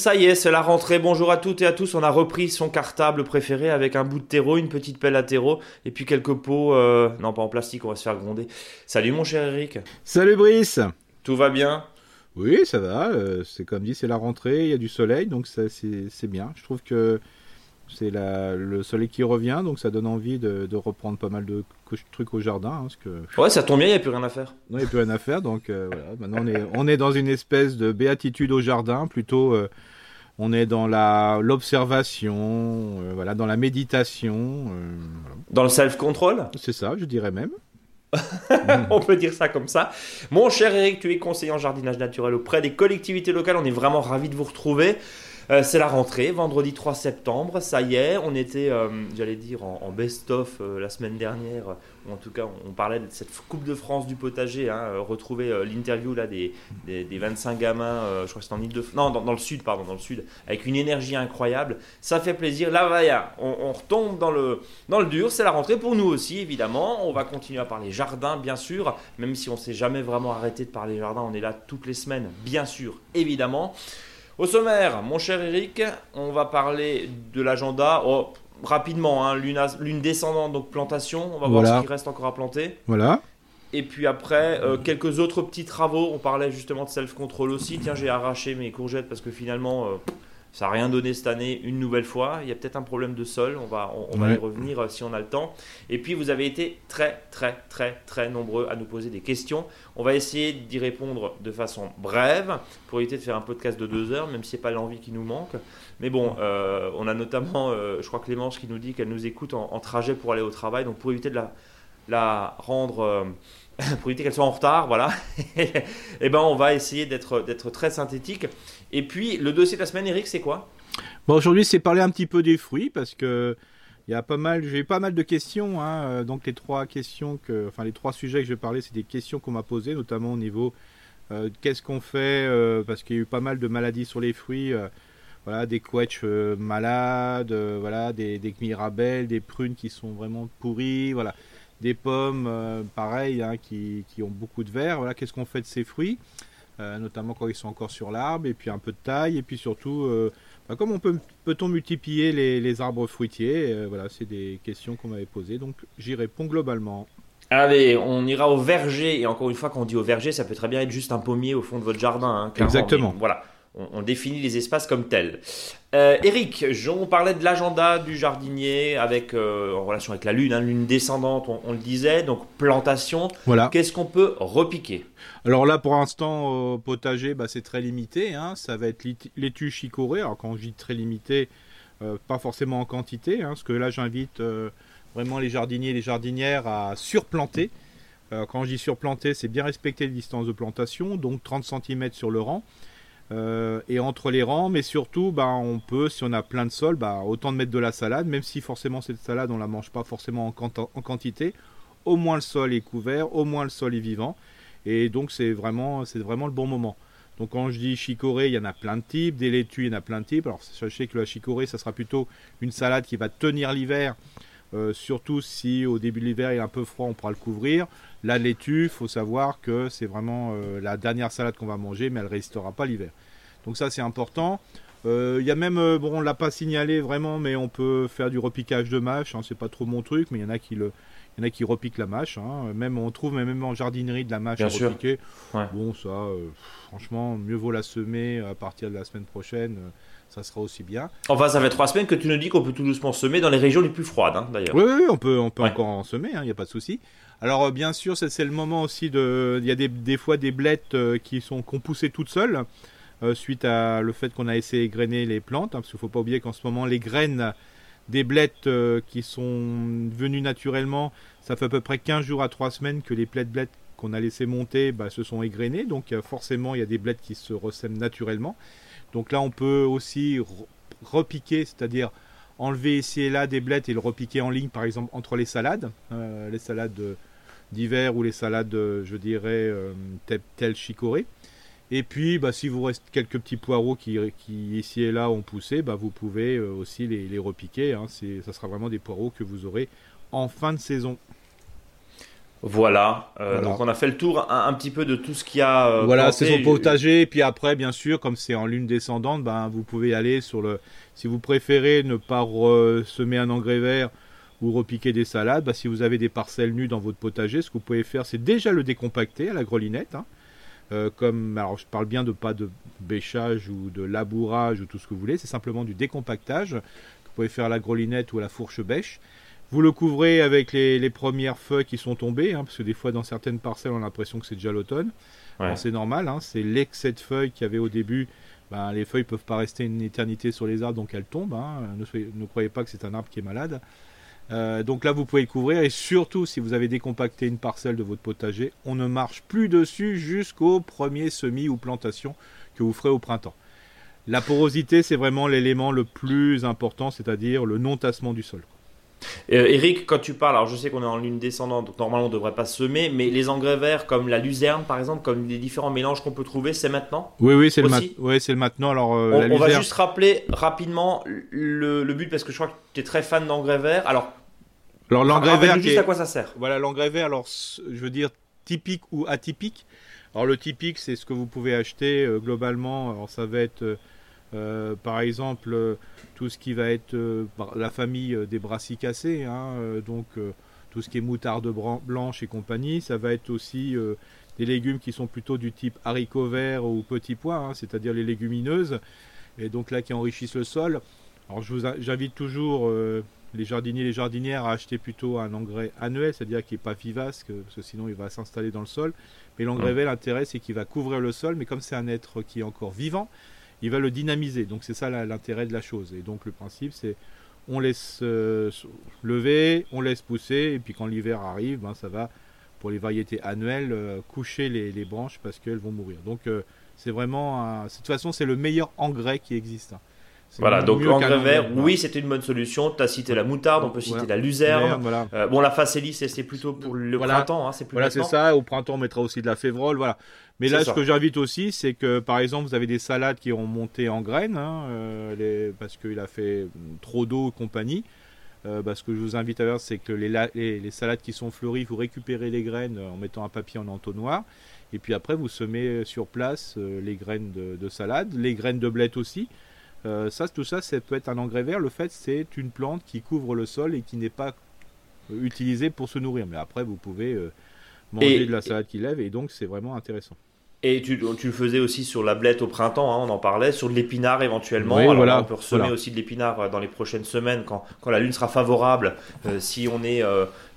Ça y est, c'est la rentrée. Bonjour à toutes et à tous. On a repris son cartable préféré avec un bout de terreau, une petite pelle à terreau et puis quelques pots, euh, non pas en plastique, on va se faire gronder. Salut mon cher Eric. Salut Brice. Tout va bien? Oui, ça va. euh, c'est comme dit, c'est la rentrée, il y a du soleil, donc c'est bien. Je trouve que c'est le soleil qui revient, donc ça donne envie de, de reprendre pas mal de trucs au jardin, hein, parce que Ouais, ça tombe bien, il n'y a plus rien à faire. non, il n'y a plus rien à faire. Donc euh, voilà, maintenant on est, on est dans une espèce de béatitude au jardin, plutôt. euh, on est dans la l'observation, euh, voilà, dans la méditation. voilà. Dans le self-control? C'est ça, je dirais même. On peut dire ça comme ça. Mon cher Eric, tu es conseiller en jardinage naturel auprès des collectivités locales. On est vraiment ravis de vous retrouver. Euh, c'est la rentrée, vendredi 3 septembre, ça y est, on était, euh, j'allais dire, en, best-of euh, la semaine dernière, ou en tout cas on, parlait de cette Coupe de France du potager, hein, retrouver l'interview là des, des, des 25 gamins, je crois que c'était en ile de non dans, le sud, pardon, dans le sud, avec une énergie incroyable, ça fait plaisir. Là, voilà, on, on retombe dans le, dans le dur, c'est la rentrée pour nous aussi évidemment, on va continuer à parler jardin bien sûr, même si on s'est jamais vraiment arrêté de parler jardin, on est là toutes les semaines, bien sûr, évidemment. Au sommaire, mon cher Eric, on va parler de l'agenda. Oh, rapidement, hein, lune, descendante, donc plantation. On va voir ce qui reste encore à planter. Voilà. Et puis après, euh, quelques autres petits travaux. On parlait justement de self-control aussi. Tiens, j'ai arraché mes courgettes parce que finalement, euh, ça n'a rien donné cette année une nouvelle fois. Il y a peut-être un problème de sol. On va, on, on va y revenir euh, si on a le temps. Et puis, vous avez été très, très, très, très nombreux à nous poser des questions. On va essayer d'y répondre de façon brève pour éviter de faire un podcast de deux heures, même si c'est pas l'envie qui nous manque. Mais bon, euh, on a notamment, euh, je crois Clémence qui nous dit qu'elle nous écoute en, en trajet pour aller au travail. Donc, pour éviter de la, la rendre. euh, pour éviter qu'elle soit en retard, voilà. et ben on va essayer d'être très synthétique. Et puis le dossier de la semaine, Eric, c'est quoi? Bon, aujourd'hui, c'est parler un petit peu des fruits parce que pas mal, j'ai eu pas mal de questions. hein, euh, donc les trois questions que, enfin les trois sujets que je vais parler, c'est des questions qu'on m'a posées, notamment au niveau euh, qu'est-ce qu'on fait euh, parce qu'il y a eu pas mal de maladies sur les fruits. euh, voilà, des quetchs malades, voilà, des, des mirabelles, des prunes qui sont vraiment pourries, voilà, des pommes, pareil, hein, qui, qui ont beaucoup de verre. Voilà, qu'est-ce qu'on fait de ces fruits, notamment quand ils sont encore sur l'arbre, et puis un peu de taille, et puis surtout, euh, bah, comment on peut, peut-on multiplier les, les arbres fruitiers Euh, Voilà, c'est des questions qu'on m'avait posées, donc j'y réponds globalement. Allez, on ira au verger. Et encore une fois, quand on dit au verger, ça peut très bien être juste un pommier au fond de votre jardin. hein. Exactement. Mais voilà, on, on définit les espaces comme tels. Euh, Eric, on parlait de l'agenda du jardinier avec, euh, en relation avec la lune, hein, lune descendante, on, on le disait. Donc plantation. Voilà. Qu'est-ce qu'on peut repiquer? Alors là, pour l'instant, au potager, bah, c'est très limité. hein. Ça va être laitue chicorée. Alors quand je dis très limité, euh, pas forcément en quantité, hein, parce que là, j'invite euh, vraiment les jardiniers et les jardinières à surplanter. Euh, quand je dis surplanter, c'est bien respecter les distances de plantation, donc 30 cm sur le rang. Euh, et entre les rangs, mais surtout, bah, on peut, si on a plein de sol, bah, autant de mettre de la salade, même si forcément cette salade, on la mange pas forcément en, en quantité. Au moins le sol est couvert, au moins le sol est vivant. Et donc c'est vraiment, c'est vraiment le bon moment. Donc quand je dis chicorée, il y en a plein de types, des laitues, il y en a plein de types. Alors sachez que la chicorée, ça sera plutôt une salade qui va tenir l'hiver, euh, surtout si au début de l'hiver il est un peu froid, on pourra le couvrir. La laitue, faut savoir que c'est vraiment euh, la dernière salade qu'on va manger, mais elle ne résistera pas l'hiver. Donc ça c'est important. Euh, Il y a même, euh, bon on l'a pas signalé vraiment, mais on peut faire du repiquage de mâche. Hein, c'est pas trop mon truc, mais il y en a qui le, il y en a qui repiquent la mâche. hein. Même on trouve même en jardinerie de la mâche Bien à sûr. repiquer. Ouais. Bon ça, euh, franchement, mieux vaut la semer à partir de la semaine prochaine. Ça sera aussi bien. Enfin, ça fait trois semaines que tu nous dis qu'on peut tout doucement semer dans les régions les plus froides, hein, d'ailleurs. Oui, oui, oui, on peut, on peut Ouais. encore en semer, il n'y a pas de souci. Alors, euh, bien sûr, c'est le moment aussi de. Il y a des, des fois des blettes euh, qui sont qu'on poussait toutes seules, euh, suite à le fait qu'on a essayé grainer les plantes, hein, parce qu'il ne faut pas oublier qu'en ce moment, les graines des blettes euh, qui sont venues naturellement, ça fait à peu près 15 jours à 3 semaines que les blettes blettes qu'on a laissé monter bah, se sont égrenées. Donc, euh, forcément, il y a des blettes qui se ressèment naturellement. Donc là, on peut aussi re- repiquer, c'est-à-dire enlever ici et là des blettes et le repiquer en ligne, par exemple, entre les salades, euh, les salades d'hiver ou les salades, euh, je dirais, euh, telles chicorée. Et puis, bah, si vous reste quelques petits poireaux qui, ici et là ont poussé, bah, vous pouvez aussi les, les repiquer. Hein. Ça sera vraiment des poireaux que vous aurez en fin de saison. Voilà. Euh, donc on a fait le tour un, petit peu de tout ce qu'il y a. Euh, voilà, saison potager. Et puis après, bien sûr, comme c'est en lune descendante, ben, vous pouvez aller sur le. Si vous préférez ne pas semer un engrais vert ou repiquer des salades, bah, si vous avez des parcelles nues dans votre potager, ce que vous pouvez faire, c'est déjà le décompacter à la grelinette. Hein. Euh, comme, alors je parle bien de pas de bêchage ou de labourage ou tout ce que vous voulez, c'est simplement du décompactage que vous pouvez faire à la grelinette ou à la fourche bêche. Vous le couvrez avec les, premières feuilles qui sont tombées, hein, parce que des fois dans certaines parcelles on a l'impression que c'est déjà l'automne. C'est normal, hein, c'est l'excès de feuilles qu'il y avait au début. Ben, les feuilles peuvent pas rester une éternité sur les arbres, donc elles tombent. Hein. Ne, croyez pas que c'est un arbre qui est malade. Euh, donc là, vous pouvez le couvrir et surtout, si vous avez décompacté une parcelle de votre potager, on ne marche plus dessus jusqu'au premier semis ou plantation que vous ferez au printemps. La porosité, c'est vraiment l'élément le plus important, c'est-à-dire le non-tassement du sol. Euh, Eric, quand tu parles, alors je sais qu'on est en lune descendante, donc normalement on ne devrait pas semer, mais les engrais verts comme la luzerne par exemple, comme les différents mélanges qu'on peut trouver, c'est maintenant Oui, oui, c'est le, le maintenant. Alors, euh, on, va juste rappeler rapidement le, but parce que je crois que tu es très fan d'engrais verts. Alors, alors l'engrais vert, juste à quoi ça sert Voilà, l'engrais vert, alors je veux dire typique ou atypique. Alors le typique, c'est ce que vous pouvez acheter euh, globalement. Alors ça va être euh, par exemple, euh, tout ce qui va être euh, la famille des brassicacées, hein, donc tout ce qui est moutarde blanche et compagnie, ça va être aussi des légumes qui sont plutôt du type haricots verts ou petits pois, hein, c'est-à-dire les légumineuses, et donc là qui enrichissent le sol. Alors j'invite toujours les jardiniers et les jardinières à acheter plutôt un engrais annuel, c'est-à-dire qui n'est pas vivace, parce que sinon il va s'installer dans le sol. Mais l'engrais mmh. vert, l'intérêt c'est qu'il va couvrir le sol, mais comme c'est un être qui est encore vivant, il va le dynamiser. Donc c'est ça l'intérêt de la chose. Et donc le principe c'est on laisse euh, lever, on laisse pousser, et puis quand l'hiver arrive, ben, ça va, pour les variétés annuelles, euh, coucher les, branches parce qu'elles vont mourir. Donc euh, c'est vraiment, de toute façon, c'est le meilleur engrais qui existe. Hein. Voilà, donc engrais vert, oui, c'était une bonne solution. Tu as cité la moutarde, on peut citer la luzerne. Euh, bon, la facélie, c'est plutôt pour le printemps. Hein, plus voilà, c'est ça. Au printemps, on mettra aussi de la févrole. Voilà. Mais là, ce que j'invite aussi, c'est que par exemple, vous avez des salades qui ont monté en graines, hein, euh, parce qu'il a fait trop d'eau et compagnie. Euh, bah, ce que je vous invite à faire, c'est que les, les, salades qui sont fleuries, vous récupérez les graines en mettant un papier en entonnoir. Et puis après, vous semez sur place les graines de, de salade, les graines de blette aussi. Euh, ça, tout ça, ça peut être un engrais vert. Le fait, c'est une plante qui couvre le sol et qui n'est pas euh, utilisée pour se nourrir. Mais après, vous pouvez euh, manger de la salade qui lève et donc c'est vraiment intéressant. Et tu, tu, le faisais aussi sur la blette au printemps, hein, on en parlait, sur de l'épinard éventuellement. Oui, voilà, on peut ressemer aussi de l'épinard dans les prochaines semaines quand, quand la lune sera favorable. si on est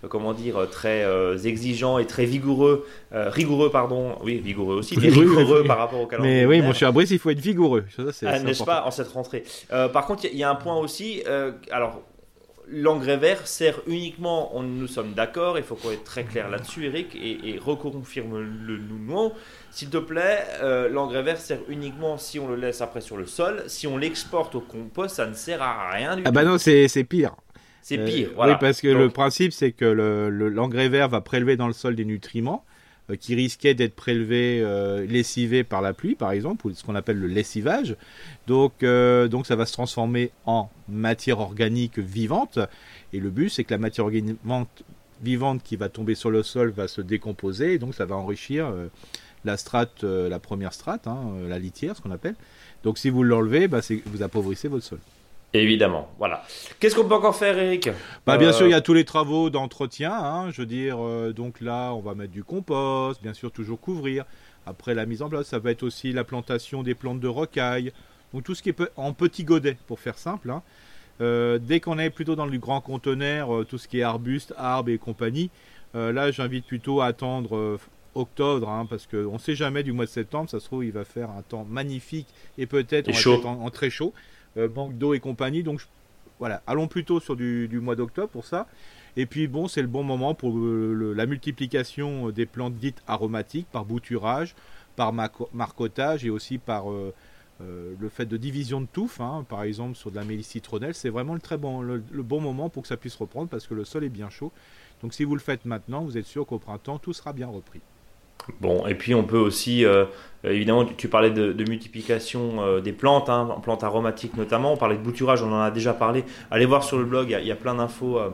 euh, comment dire, très euh, exigeant et très vigoureux, euh, rigoureux, pardon, oui, vigoureux aussi, mais rigoureux par rapport au calendrier. Mais oui, mon cher Brice, il faut être vigoureux. Ah, n'est-ce pas, en cette rentrée Par contre, il y, a un point aussi, alors, l'engrais vert sert uniquement, on, nous sommes d'accord, il faut qu'on être très clair là-dessus, Eric, et, et reconfirme-le nous, s'il te plaît, l'engrais vert sert uniquement si on le laisse après sur le sol. Si on l'exporte au compost, ça ne sert à rien du tout. Ah bah non, c'est pire. C'est euh, pire. Oui, parce que le principe, c'est que l'engrais vert va prélever dans le sol des nutriments euh, qui risquaient d'être prélevés, euh, lessivés par la pluie, par exemple, ou ce qu'on appelle le lessivage. Donc, donc, ça va se transformer en matière organique vivante. Et le but, c'est que la matière organique vivante qui va tomber sur le sol va se décomposer. Donc, ça va enrichir la strate, la première strate, hein, la litière, ce qu'on appelle. Donc, si vous l'enlevez, bah, vous appauvrissez votre sol. Évidemment, voilà. Qu'est-ce qu'on peut encore faire, Eric? Bah, Bien sûr, il y a euh, tous les travaux d'entretien. Hein, je veux dire, euh, donc là, on va mettre du compost, bien sûr, toujours couvrir. Après la mise en place, ça va être aussi la plantation des plantes de rocaille. Donc tout ce qui est en petit godet, pour faire simple. Hein. Euh, dès qu'on est plutôt dans le grand conteneur, tout ce qui est arbustes, arbres et compagnie, là, j'invite plutôt à attendre octobre, hein, parce qu'on ne sait jamais du mois de septembre, ça se trouve, il va faire un temps magnifique et peut-être en, très chaud. Euh, manque d'eau et compagnie. Donc voilà, allons plutôt sur du, mois d'octobre pour ça. Et puis bon, c'est le bon moment pour la multiplication des plantes dites aromatiques par bouturage, par marcotage et aussi par euh, euh, le fait de division de touffe, hein, par exemple sur de la mélisse citronnelle. C'est vraiment le très bon, le, bon moment pour que ça puisse reprendre parce que le sol est bien chaud. Donc si vous le faites maintenant, vous êtes sûr qu'au printemps tout sera bien repris. Bon, et puis on peut aussi euh, évidemment, tu, parlais de, multiplication euh, des plantes, hein, plantes aromatiques notamment. On parlait de bouturage, on en a déjà parlé. Allez voir sur le blog, il y, a plein d'infos euh,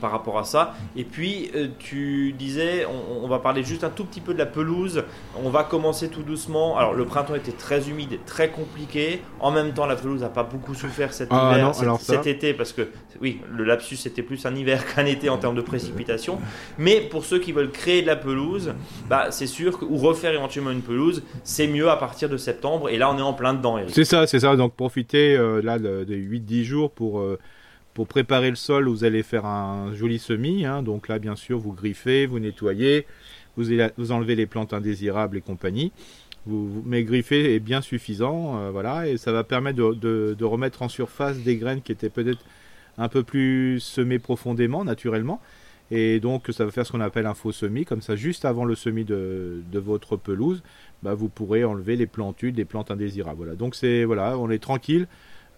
par rapport à ça. Et puis, tu disais, on, va parler juste un tout petit peu de la pelouse. On va commencer tout doucement. Alors, le printemps était très humide, très compliqué. En même temps, la pelouse n'a pas beaucoup souffert cet ah, hiver, cet, été, parce que oui, le lapsus était plus un hiver qu'un été en termes de précipitation. Mais pour ceux qui veulent créer de la pelouse, bah, c'est sûr que, ou refaire éventuellement une pelouse, c'est mieux à partir de septembre. Et là, on est en plein dedans, C'est ça, c'est ça. Donc profitez euh, là de, 8-10 jours pour, euh, pour préparer le sol. Vous allez faire un joli semis. Hein. Donc là, bien sûr, vous griffez, vous nettoyez, vous, vous enlevez les plantes indésirables et compagnie. Vous, mais griffer est bien suffisant, euh, voilà, et ça va permettre de, de, remettre en surface des graines qui étaient peut-être un peu plus semées profondément, naturellement. Et donc ça va faire ce qu'on appelle un faux semis, comme ça juste avant le semis de, votre pelouse, bah, vous pourrez enlever les plantules, des plantes indésirables. Voilà. Donc c'est voilà, on est tranquille.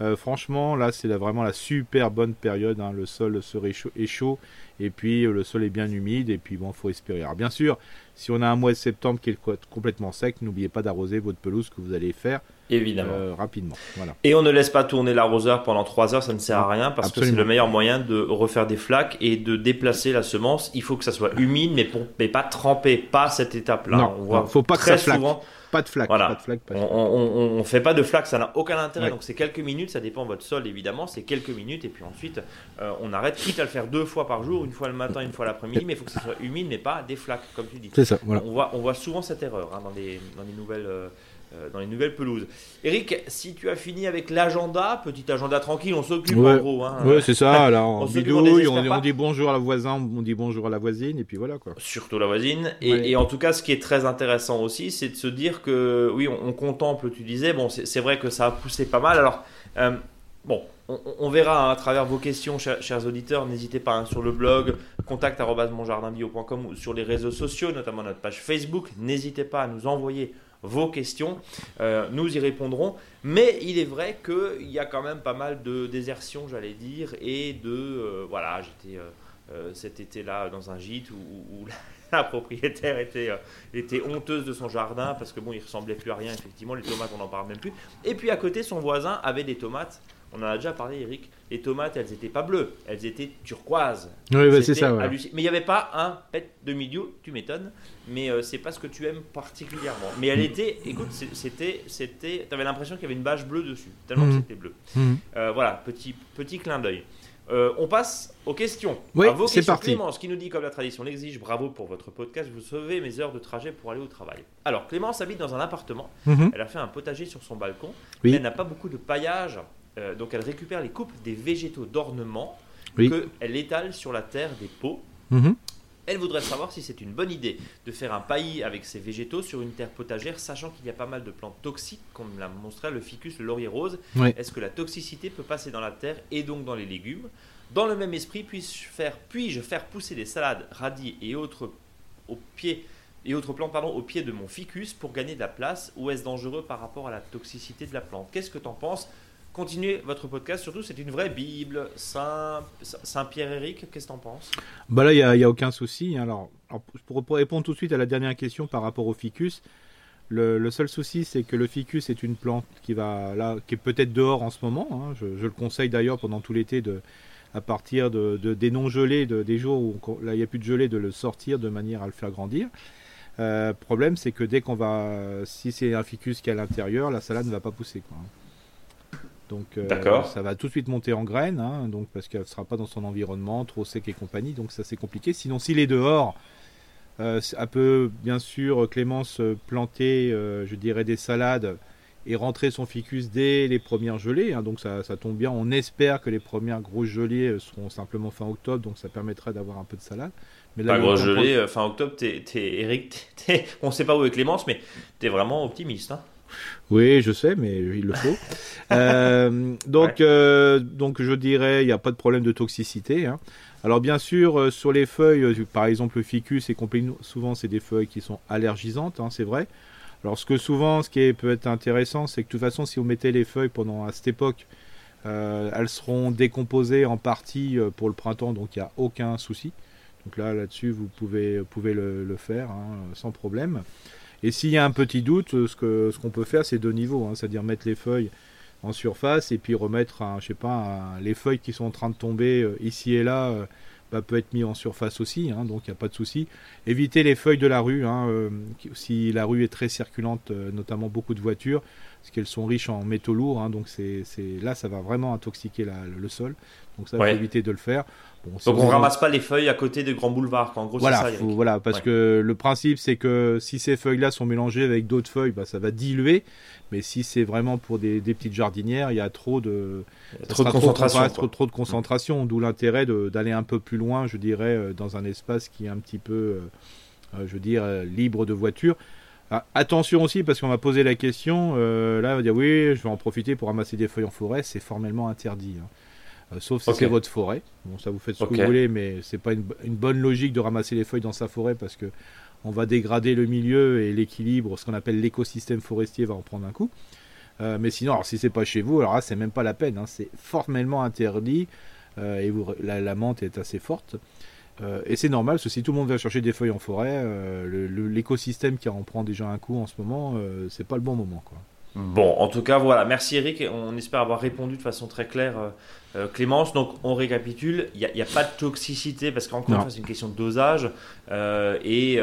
Euh, franchement, là, c'est vraiment la super bonne période. Hein. Le sol serait chaud, est chaud et puis euh, le sol est bien humide et puis bon, faut espérer. Alors bien sûr, si on a un mois de septembre qui est complètement sec, n'oubliez pas d'arroser votre pelouse que vous allez faire Évidemment. Euh, rapidement. Et on ne laisse pas tourner l'arroseur pendant 3 heures, ça ne sert à rien parce que c'est le meilleur moyen de refaire des flaques et de déplacer la semence. Il faut que ça soit humide, mais, pour, mais pas trempé, pas cette étape-là. Non, on voit faut pas que ça souvent. Pas de flaque. Voilà. Pas de on, ne fait pas de flaque, ça n'a aucun intérêt. Donc c'est quelques minutes, ça dépend de votre sol évidemment, c'est quelques minutes et puis ensuite euh, on arrête, quitte à le faire deux fois par jour, une fois le matin, une fois l'après-midi, mais il faut que ça soit humide, mais pas des flaques, comme tu dis. C'est ça. On, voit, on voit souvent cette erreur hein, dans, les, dans les nouvelles. Euh, dans les nouvelles pelouses. Eric, si tu as fini avec l'agenda, petit agenda tranquille, on s'occupe en gros. Hein. ouais, c'est ça. Alors, on, bidouille, on, dit bonjour à la voisin, on dit bonjour à la voisine, et puis voilà quoi. Surtout la voisine. Et, en tout cas, ce qui est très intéressant aussi, c'est de se dire que, oui, on, contemple, tu disais, bon, c'est vrai que ça a poussé pas mal. Alors, euh, bon, on, verra hein, à travers vos questions, chers, auditeurs. N'hésitez pas hein, sur le blog contact@monjardinbio.com ou sur les réseaux sociaux, notamment notre page Facebook. N'hésitez pas à nous envoyer vos questions. Euh, nous y répondrons. Mais il est vrai qu'il y a quand même pas mal de désertion, j'allais dire, et de... Euh, voilà, j'étais euh, cet été-là dans un gîte où, la propriétaire était, était honteuse de son jardin parce que bon, il ressemblait plus à rien, effectivement, les tomates, on n'en parle même plus. Et puis à côté, son voisin avait des tomates on en a déjà parlé, Eric. Les tomates, elles n'étaient pas bleues, elles étaient turquoises. Oui, bah, c'est ça. Mais il n'y avait pas un pet de milieu, tu m'étonnes, mais euh, c'est pas ce que tu aimes particulièrement. Mais elle était, écoute, c'était, c'était, avais l'impression qu'il y avait une bâche bleue dessus, tellement que mhm. c'était bleu. Mhm. Euh, voilà, petit, petit clin d'œil. Euh, on passe aux questions. Oui, c'est parti. Clémence qui nous dit, comme la tradition l'exige, bravo pour votre podcast, vous sauvez mes heures de trajet pour aller au travail. Alors, Clémence habite dans un appartement, mhm. elle a fait un potager sur son balcon, mais elle n'a pas beaucoup de paillage euh, donc elle récupère les coupes des végétaux d'ornement qu'elle étale sur la terre des pots. Mhm. Elle voudrait savoir si c'est une bonne idée de faire un paillis avec ces végétaux sur une terre potagère, sachant qu'il y a pas mal de plantes toxiques, comme l'a montré le ficus, le laurier rose. Est-ce que la toxicité peut passer dans la terre et donc dans les légumes? Dans le même esprit, puis-je faire, puis faire pousser des salades, radis et autres au pied et autres plantes pardon, au pied de mon ficus pour gagner de la place? Ou est-ce dangereux par rapport à la toxicité de la plante? Qu'est-ce que tu en penses? Continuez votre podcast. Surtout, c'est une vraie Bible. Saint, Saint Pierre-Éric, qu'est-ce que tu en penses? Bah Là, il n'y a, aucun souci. Hein. Alors, pour, répondre tout de suite à la dernière question par rapport au ficus, le, seul souci, c'est que le ficus est une plante qui, va, là, qui est peut-être dehors en ce moment. Hein. Je, le conseille d'ailleurs pendant tout l'été de à partir de, des non gelés, de, des jours où là il n'y a plus de gelée, de le sortir de manière à le faire grandir. Euh, problème, c'est que dès qu'on va, si c'est un ficus qui est à l'intérieur, la salade ne va pas pousser. Quoi. Donc euh, ça va tout de suite monter en graines, hein, donc parce qu'elle ne sera pas dans son environnement, trop sec et compagnie, donc ça c'est compliqué. Sinon s'il est dehors, euh, elle peut bien sûr Clémence planter, euh, je dirais, des salades et rentrer son ficus dès les premières gelées, hein, donc ça, tombe bien. On espère que les premières grosses gelées seront simplement fin octobre, donc ça permettra d'avoir un peu de salade. Mais là, pas grosse gelée, fin octobre, t'es, Eric, on ne sait pas où est Clémence, mais tu es vraiment optimiste. Hein oui, je sais, mais il le faut. Euh, donc, euh, donc, je dirais, il n'y a pas de problème de toxicité. Hein. Alors, bien sûr, euh, sur les feuilles, par exemple, le ficus, et souvent, c'est des feuilles qui sont allergisantes, hein, c'est vrai. Alors, ce que souvent, ce qui est, peut être intéressant, c'est que de toute façon, si vous mettez les feuilles pendant à cette époque, elles seront décomposées en partie pour le printemps, donc il n'y a aucun souci. Donc là, là-dessus, vous pouvez, pouvez le, faire hein, sans problème. Et s'il y a un petit doute, ce qu'on ce qu'on peut faire, c'est deux niveaux, hein, c'est-à-dire mettre les feuilles en surface et puis remettre, un, je sais pas, les feuilles qui sont en train de tomber euh, ici et là. Euh, bah, peut être mis en surface aussi, hein, donc il n'y a pas de souci. Évitez les feuilles de la rue, hein, euh, si la rue est très circulante, notamment beaucoup de voitures, parce qu'elles sont riches en métaux lourds, hein, donc c'est là ça va vraiment intoxiquer le sol. Donc ça, faut éviter de le faire. Donc on ramasse pas les feuilles à côté des grands boulevards. En gros, voilà, ça, voilà, parce que le principe c'est que si ces feuilles-là sont mélangées avec d'autres feuilles, bah, ça va diluer. Mais si c'est vraiment pour des, petites jardinières, il y a trop de, trop de, concentration, trop, de concentration. D'où l'intérêt d'aller un peu plus loin, je dirais, euh, dans un espace qui est un petit peu, euh, euh, je veux dire, libre de voitures. Ah, attention aussi, parce qu'on m'a posé la question, là, on va dire oui, je vais en profiter pour ramasser des feuilles en forêt, c'est formellement interdit. Hein. Euh, sauf si c'est votre forêt. Bon, ça vous fait ce que vous voulez, mais c'est pas une, bonne logique de ramasser les feuilles dans sa forêt parce que on va dégrader le milieu et l'équilibre, ce qu'on appelle l'écosystème forestier va en prendre un coup. Euh, mais sinon, alors, si c'est pas chez vous, alors là, c'est même pas la peine. Hein. c'est formellement interdit euh, et vous, la, menthe est assez forte. Et c'est normal, parce que si tout le monde va chercher des feuilles en forêt, l'écosystème qui en prend déjà un coup en ce moment, c'est pas le bon moment, quoi. Bon, en tout cas, voilà. Merci Eric. On espère avoir répondu de façon très claire, euh, euh, Clémence. Donc, on récapitule. Il n'y a, pas de toxicité parce qu'encore une fois, c'est une question de dosage. Euh, et,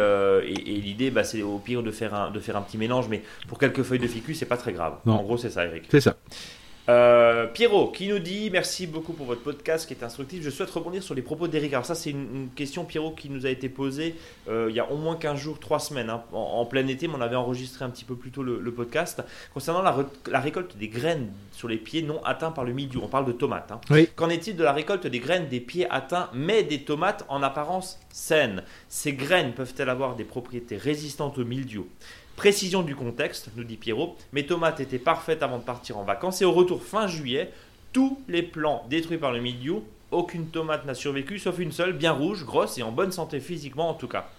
l'idée, bah, c'est au pire de faire, un, de faire un petit mélange. Mais pour quelques feuilles de ficus, c'est pas très grave. En gros, c'est ça, Eric. C'est ça. Euh, Pierrot qui nous dit merci beaucoup pour votre podcast qui est instructif. Je souhaite rebondir sur les propos d'Eric. Alors ça c'est une, question Pierrot qui nous a été posée euh, il y a au moins 15 jours, 3 semaines, hein, en, plein été, mais on avait enregistré un petit peu plus tôt le, podcast concernant la, récolte des graines sur les pieds non atteints par le mildiou. On parle de tomates. Hein. Qu'en est-il de la récolte des graines des pieds atteints mais des tomates en apparence saines? Ces graines peuvent-elles avoir des propriétés résistantes au mildiou? Précision du contexte, nous dit Pierrot, mes tomates étaient parfaites avant de partir en vacances et au retour fin juillet, tous les plants détruits par le milieu, aucune tomate n'a survécu sauf une seule, bien rouge, grosse et en bonne santé physiquement en tout cas.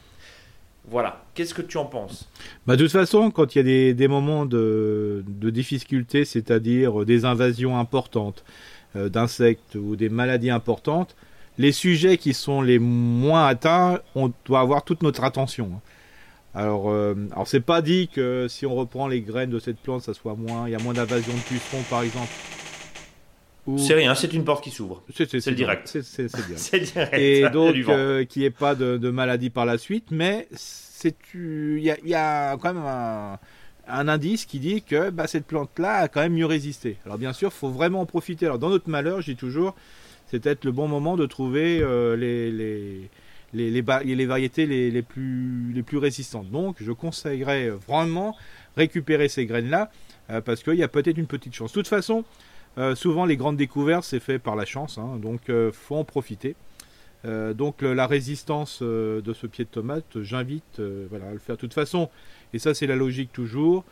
Voilà, qu'est-ce que tu en penses? Bah, De toute façon, quand il y a des, moments de, difficulté, c'est-à-dire des invasions importantes euh, d'insectes ou des maladies importantes, les sujets qui sont les moins atteints, on doit avoir toute notre attention. Alors, euh, alors c'est pas dit que si on reprend les graines de cette plante, ça soit moins, il y a moins d'invasion de pucerons par exemple. C'est rien, c'est une porte qui s'ouvre. C'est direct. C'est direct. Et donc, euh, qu'il n'y ait pas de, de, maladie par la suite, mais il y a, y a, quand même un, un, indice qui dit que bah, cette plante-là a quand même mieux résisté. Alors bien sûr, il faut vraiment en profiter. Alors dans notre malheur, je dis toujours, c'est peut-être le bon moment de trouver euh, les, les les, variétés les, plus, résistantes. Donc je conseillerais vraiment récupérer ces graines-là euh, parce qu'il y a peut-être une petite chance. De toute façon, euh, souvent les grandes découvertes c'est fait par la chance, hein, donc il euh, faut en profiter. donc la résistance de ce pied de tomate, j'invite à le faire. De toute façon, et ça c'est la logique toujours,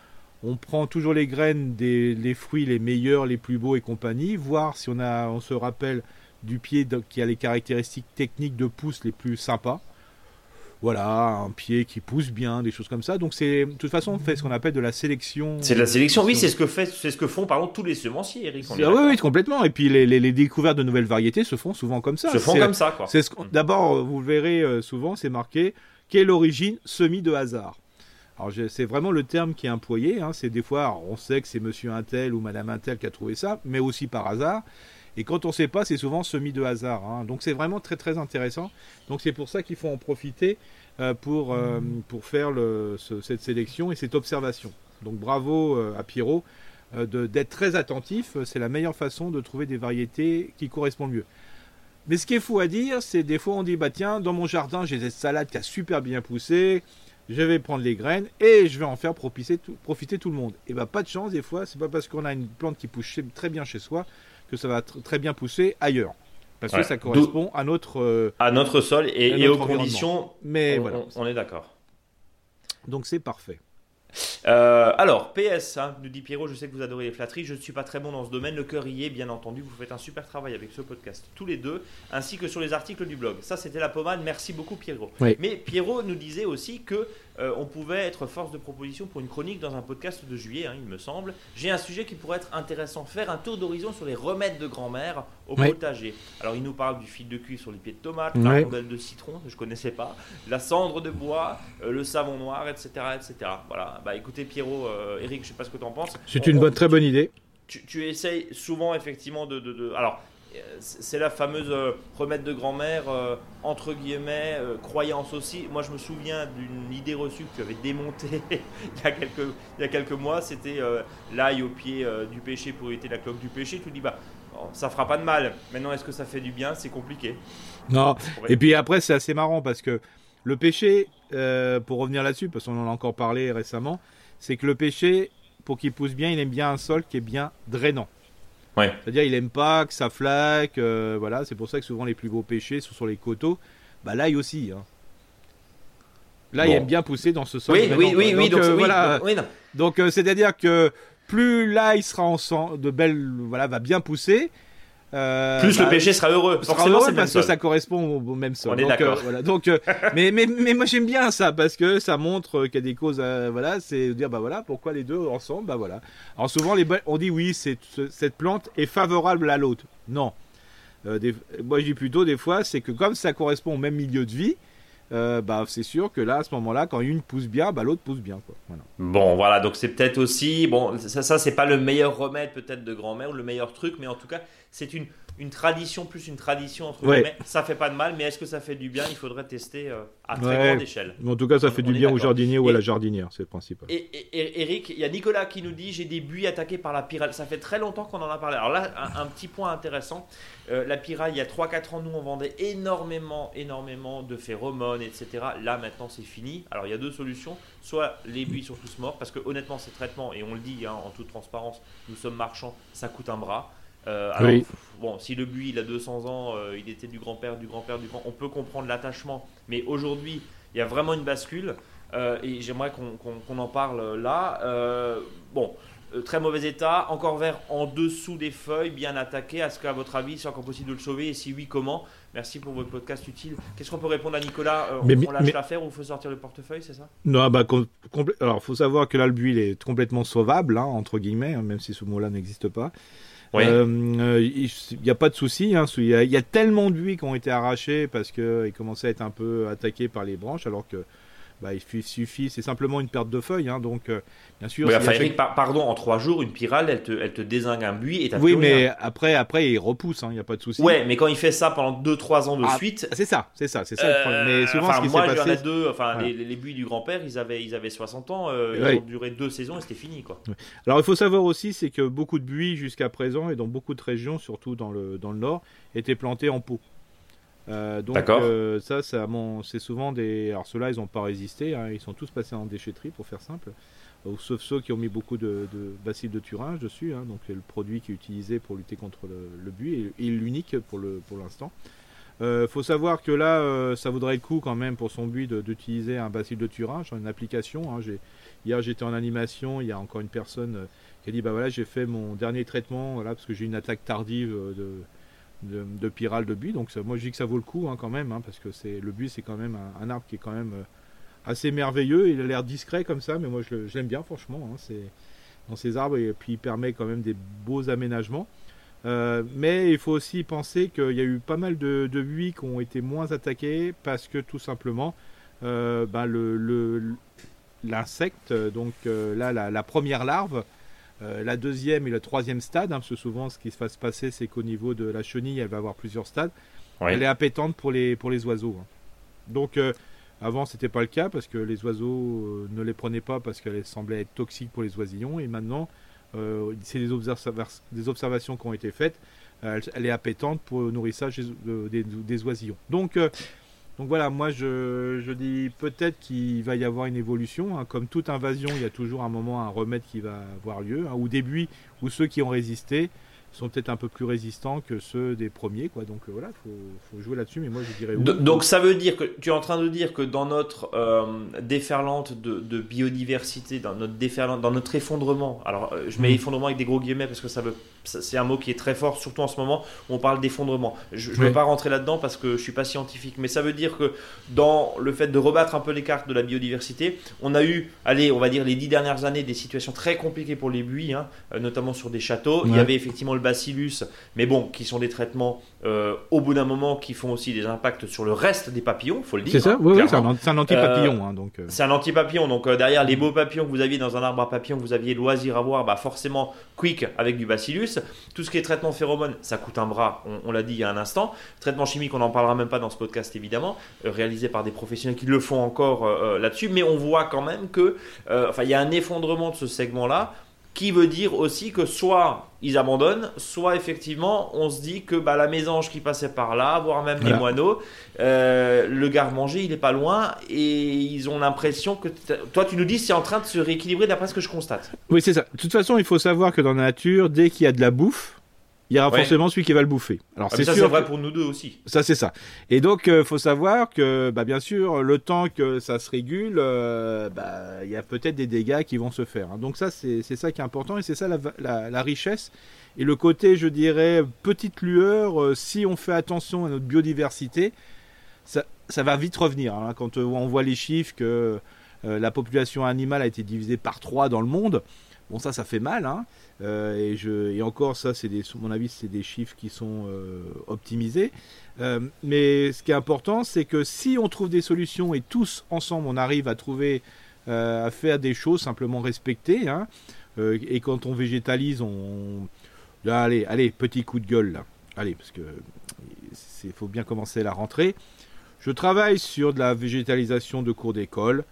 on prend toujours les graines des fruits les meilleurs, les plus beaux et compagnie, voir si on, a, on se rappelle du pied qui a les caractéristiques techniques de pouce les plus sympas. Voilà, un pied qui pousse bien, des choses comme ça. Donc c'est, de toute façon, on fait ce qu'on appelle de la sélection. C'est de la sélection, oui, c'est ce que fait, c'est ce que font, pardon, tous les semenciers, Eric. oui, oui, complètement. Et puis les, découvertes de nouvelles variétés se font souvent comme ça. Se font comme ça, quoi. C'est ce D'abord, vous verrez euh, souvent, c'est marqué quelle origine semi de hasard? Alors c'est vraiment le terme qui est employé. Hein. C'est des fois, on sait que c'est Monsieur Intel ou Madame Intel qui a trouvé ça, mais aussi par hasard. Et quand on ne sait pas, c'est souvent semi de hasard. Hein. Donc c'est vraiment très très intéressant. Donc c'est pour ça qu'il faut en profiter euh, pour, euh, pour faire cette sélection et cette observation. Donc bravo euh, à Pierrot d'être très attentif. C'est la meilleure façon de trouver des variétés qui correspondent mieux. Mais ce qui est fou à dire, c'est des fois on dit bah tiens, dans mon jardin j'ai cette salade qui a super bien poussé, je vais prendre les graines et je vais en faire profiter tout, profiter tout le monde. Et bah pas de chance des fois, c'est pas parce qu'on a une plante qui pousse très bien chez soi que ça va très bien pousser ailleurs. Parce que ça correspond à notre, euh, à notre sol et, aux conditions. Mais on, voilà. On, est d'accord. Donc c'est parfait. Euh, alors, PS, hein, nous dit Pierrot, je sais que vous adorez les flatteries, je ne suis pas très bon dans ce domaine, le cœur y est, bien entendu, vous faites un super travail avec ce podcast, tous les deux, ainsi que sur les articles du blog. Ça, c'était la pommade, merci beaucoup Pierrot. Mais Pierrot nous disait aussi que euh, on pouvait être force de proposition pour une chronique dans un podcast de juillet, hein, il me semble. J'ai un sujet qui pourrait être intéressant, faire un tour d'horizon sur les remèdes de grand-mère au potager. Alors, il nous parle du fil de cuivre sur les pieds de tomate, la rondelle de citron, je ne connaissais pas, la cendre de bois, euh, le savon noir, etc., etc. Voilà. Bah, écoutez, Pierrot, euh, Eric, je sais pas ce que tu en penses. C'est une bonne, très bonne idée. Tu, tu, essayes souvent, effectivement, de, de, alors c'est la fameuse euh, remède de grand-mère, euh, entre guillemets, euh, croyance aussi. Moi, je me souviens d'une idée reçue que tu avais démontée il, y a quelques, il y a quelques mois. C'était l'ail au pied du péché pour éviter la cloque du péché. Tu dis, bah, ça fera pas de mal. Maintenant, est-ce que ça fait du bien? C'est compliqué. Non. Et puis après, c'est assez marrant parce que le péché, pour revenir là-dessus, parce qu'on en a encore parlé récemment, c'est que le péché, pour qu'il pousse bien, il aime bien un sol qui est bien drainant. C'est-à-dire, il aime pas que ça flaque. Euh, voilà, c'est pour ça que souvent les plus beaux pêchés sont sur les coteaux. Bah l'ail aussi. Hein. Là, il aime bien pousser dans ce sol. Oui, oui, oui, oui, donc, euh, voilà. donc euh, c'est-à-dire que plus l'ail sera en de belles, voilà, va bien pousser, euh, Plus le bah, péché sera heureux. Forcément, c'est parce que ça correspond au, même sol. On est d'accord. Euh, voilà. Donc, euh, mais, mais, mais moi j'aime bien ça parce que ça montre qu'il y a des causes. voilà, c'est dire bah voilà pourquoi les deux ensemble. Bah voilà. Alors souvent les on dit oui, cette plante est favorable à l'autre. Non. moi je dis plutôt des fois c'est que comme ça correspond au même milieu de vie, euh, bah, c'est sûr que là, à ce moment-là, quand une pousse bien, bah, l'autre pousse bien. Quoi. Bon, voilà, donc c'est peut-être aussi, bon, ça, c'est pas le meilleur remède peut-être de grand-mère ou le meilleur truc, mais en tout cas, c'est une, une tradition plus une tradition entre guillemets. Ça fait pas de mal, mais est-ce que ça fait du bien? Il faudrait tester euh, à très grande échelle. En tout cas, ça fait du bien au jardinier ou à la jardinière, c'est le principal. Et, Eric, il y a Nicolas qui nous dit j'ai des buis attaqués par la pyrale. Ça fait très longtemps qu'on en a parlé. Alors là, un, petit point intéressant. Euh, la pyrale, il y a 3-4 ans, nous on vendait énormément, énormément de phéromones, etc. Là maintenant c'est fini. Alors il y a deux solutions. Soit les buis sont tous morts, parce que honnêtement ces traitements, et on le dit hein, en toute transparence, nous sommes marchands, ça coûte un bras. Euh, alors, bon, si le buis il a 200 ans, euh, il était du grand-père, du grand-père, du grand, on peut comprendre l'attachement. Mais aujourd'hui, il y a vraiment une bascule. Euh, et j'aimerais qu'on en parle là. bon, très mauvais état, encore vert en dessous des feuilles, bien attaqué. Est-ce qu'à votre avis, c'est encore possible de le sauver? Et si oui, comment? Merci pour votre podcast utile. Qu'est-ce qu'on peut répondre à Nicolas? On, mais, lâche l'affaire ou il faut sortir le portefeuille, c'est ça? Non, bah, alors il faut savoir que là, le buis il est complètement sauvable, hein, entre guillemets, hein, même si ce mot-là n'existe pas. Euh, euh, il n'y a pas de souci. Hein, il, y a, tellement de buis qui ont été arrachés parce qu'ils commençaient à être un peu attaqués par les branches, alors que bah, il suffit, c'est simplement une perte de feuilles. Hein, donc, euh, bien sûr. pardon, en trois jours, une pyrale, elle te, elle te désingue un buis et t'as Oui, mais après, après, il repousse, il hein, n'y a pas de souci. Ouais, mais quand il fait ça pendant 2-3 ans de ah, suite. C'est ça, c'est ça, c'est ça le problème. Mais souvent, ce qui moi, passé, deux, enfin, les, les, buis du grand-père, ils avaient, ils avaient 60 ans, ils ont duré deux saisons et c'était fini, quoi. Alors, il faut savoir aussi, c'est que beaucoup de buis jusqu'à présent et dans beaucoup de régions, surtout dans le, dans le nord, étaient plantés en pot. Euh, donc euh, ça, ça c'est souvent des. Alors ceux-là, ils n'ont pas résisté. Hein. Ils sont tous passés en déchetterie, pour faire simple. sauf ceux qui ont mis beaucoup de, de bacilles de Turin dessus. Hein. donc le produit qui est utilisé pour lutter contre le, le buis et, l'unique pour pour l'instant. Euh, faut savoir que là, euh, ça vaudrait le coup quand même pour son buis d'utiliser un bacille de Turin. J'ai une application. Hein. hier, j'étais en animation. Il y a encore une personne qui a dit bah voilà, j'ai fait mon dernier traitement voilà, parce que j'ai une attaque tardive de de, de pyrale de buis. Donc moi je dis que ça vaut le coup hein, quand même, hein, parce que c'est le buis c'est quand même un, arbre qui est quand même euh, assez merveilleux. Il a l'air discret comme ça, mais moi je, l'aime bien franchement. Hein, c'est dans ces arbres et puis il permet quand même des beaux aménagements. Euh, mais il faut aussi penser qu'il y a eu pas mal de, buis qui ont été moins attaqués parce que tout simplement euh, ben le, l'insecte, donc là la, première larve, euh, la deuxième et le troisième stade, hein, parce que souvent ce qui se passer, c'est qu'au niveau de la chenille, elle va avoir plusieurs stades. Elle est appétante pour les, pour les oiseaux. Hein. Donc euh, avant, c'était pas le cas parce que les oiseaux euh, ne les prenaient pas parce qu'elles semblaient être toxiques pour les oisillons. Et maintenant, c'est des, des, observations qui ont été faites. Elle, est appétante pour le nourrissage des, des oisillons. Donc donc voilà, moi je, dis peut-être qu'il va y avoir une évolution. Hein. Comme toute invasion, il y a toujours un moment, un remède qui va avoir lieu. Hein. Ou des buis, ou ceux qui ont résisté, sont peut-être un peu plus résistants que ceux des premiers. Quoi. Donc voilà, il faut, faut, jouer là-dessus. Mais moi, je dirais. Oui. Donc ça veut dire que tu es en train de dire que dans notre euh, déferlante de, de, biodiversité, dans notre déferlante, dans notre effondrement. Alors je mets mm. effondrement avec des gros guillemets parce que ça veut, c'est un mot qui est très fort, surtout en ce moment où on parle d'effondrement. Je ne veux pas rentrer là-dedans parce que je suis pas scientifique, mais ça veut dire que dans le fait de rebattre un peu les cartes de la biodiversité, on a eu, allez, on va dire les dix dernières années, des situations très compliquées pour les buis, hein, euh, notamment sur des châteaux. Il y avait effectivement le bacillus, mais bon, qui sont des traitements euh, au bout d'un moment qui font aussi des impacts sur le reste des papillons, faut le dire. C'est ça, hein, oui, oui c'est un, anti-papillon. Hein, donc, euh. C'est un anti-papillon, donc derrière les beaux papillons que vous aviez dans un arbre à papillons que vous aviez loisir à voir, bah forcément quick avec du bacillus. Tout ce qui est traitement phéromone, ça coûte un bras, on, l'a dit il y a un instant. Traitement chimique, on n'en parlera même pas dans ce podcast évidemment, réalisé par des professionnels qui le font encore là-dessus, mais on voit quand même que, il y a un effondrement de ce segment-là qui veut dire aussi que soit ils abandonnent, soit effectivement on se dit que bah, la mésange qui passait par là, voire même les moineaux, euh, le garde-manger il est pas loin et ils ont l'impression que toi tu nous dis c'est en train de se rééquilibrer d'après ce que je constate. Oui c'est ça. De toute façon il faut savoir que dans la nature dès qu'il y a de la bouffe, il y aura forcément celui qui va le bouffer. Alors ah, c'est ça c'est vrai pour nous deux aussi. Ça c'est ça. Et donc il euh, faut savoir que bah, bien sûr le temps que ça se régule, euh, bah, il y a peut-être des dégâts qui vont se faire. Hein. Donc ça c'est ça qui est important et c'est ça la, la, richesse et le côté je dirais petite lueur. Euh, si on fait attention à notre biodiversité, ça, ça va vite revenir. Hein. Quand on voit les chiffres que la population animale a été divisée par 3 dans le monde. Bon, ça, ça fait mal. Hein. Euh, et, je, et encore, ça, c'est des, mon avis, c'est des chiffres qui sont euh, optimisés. Euh, mais ce qui est important, c'est que si on trouve des solutions et tous ensemble, on arrive à trouver, à faire des choses simplement respectées. Hein, et quand on végétalise, on, allez, allez, petit coup de gueule là. Allez, parce que il faut bien commencer la rentrée. Je travaille sur de la végétalisation de cours d'école.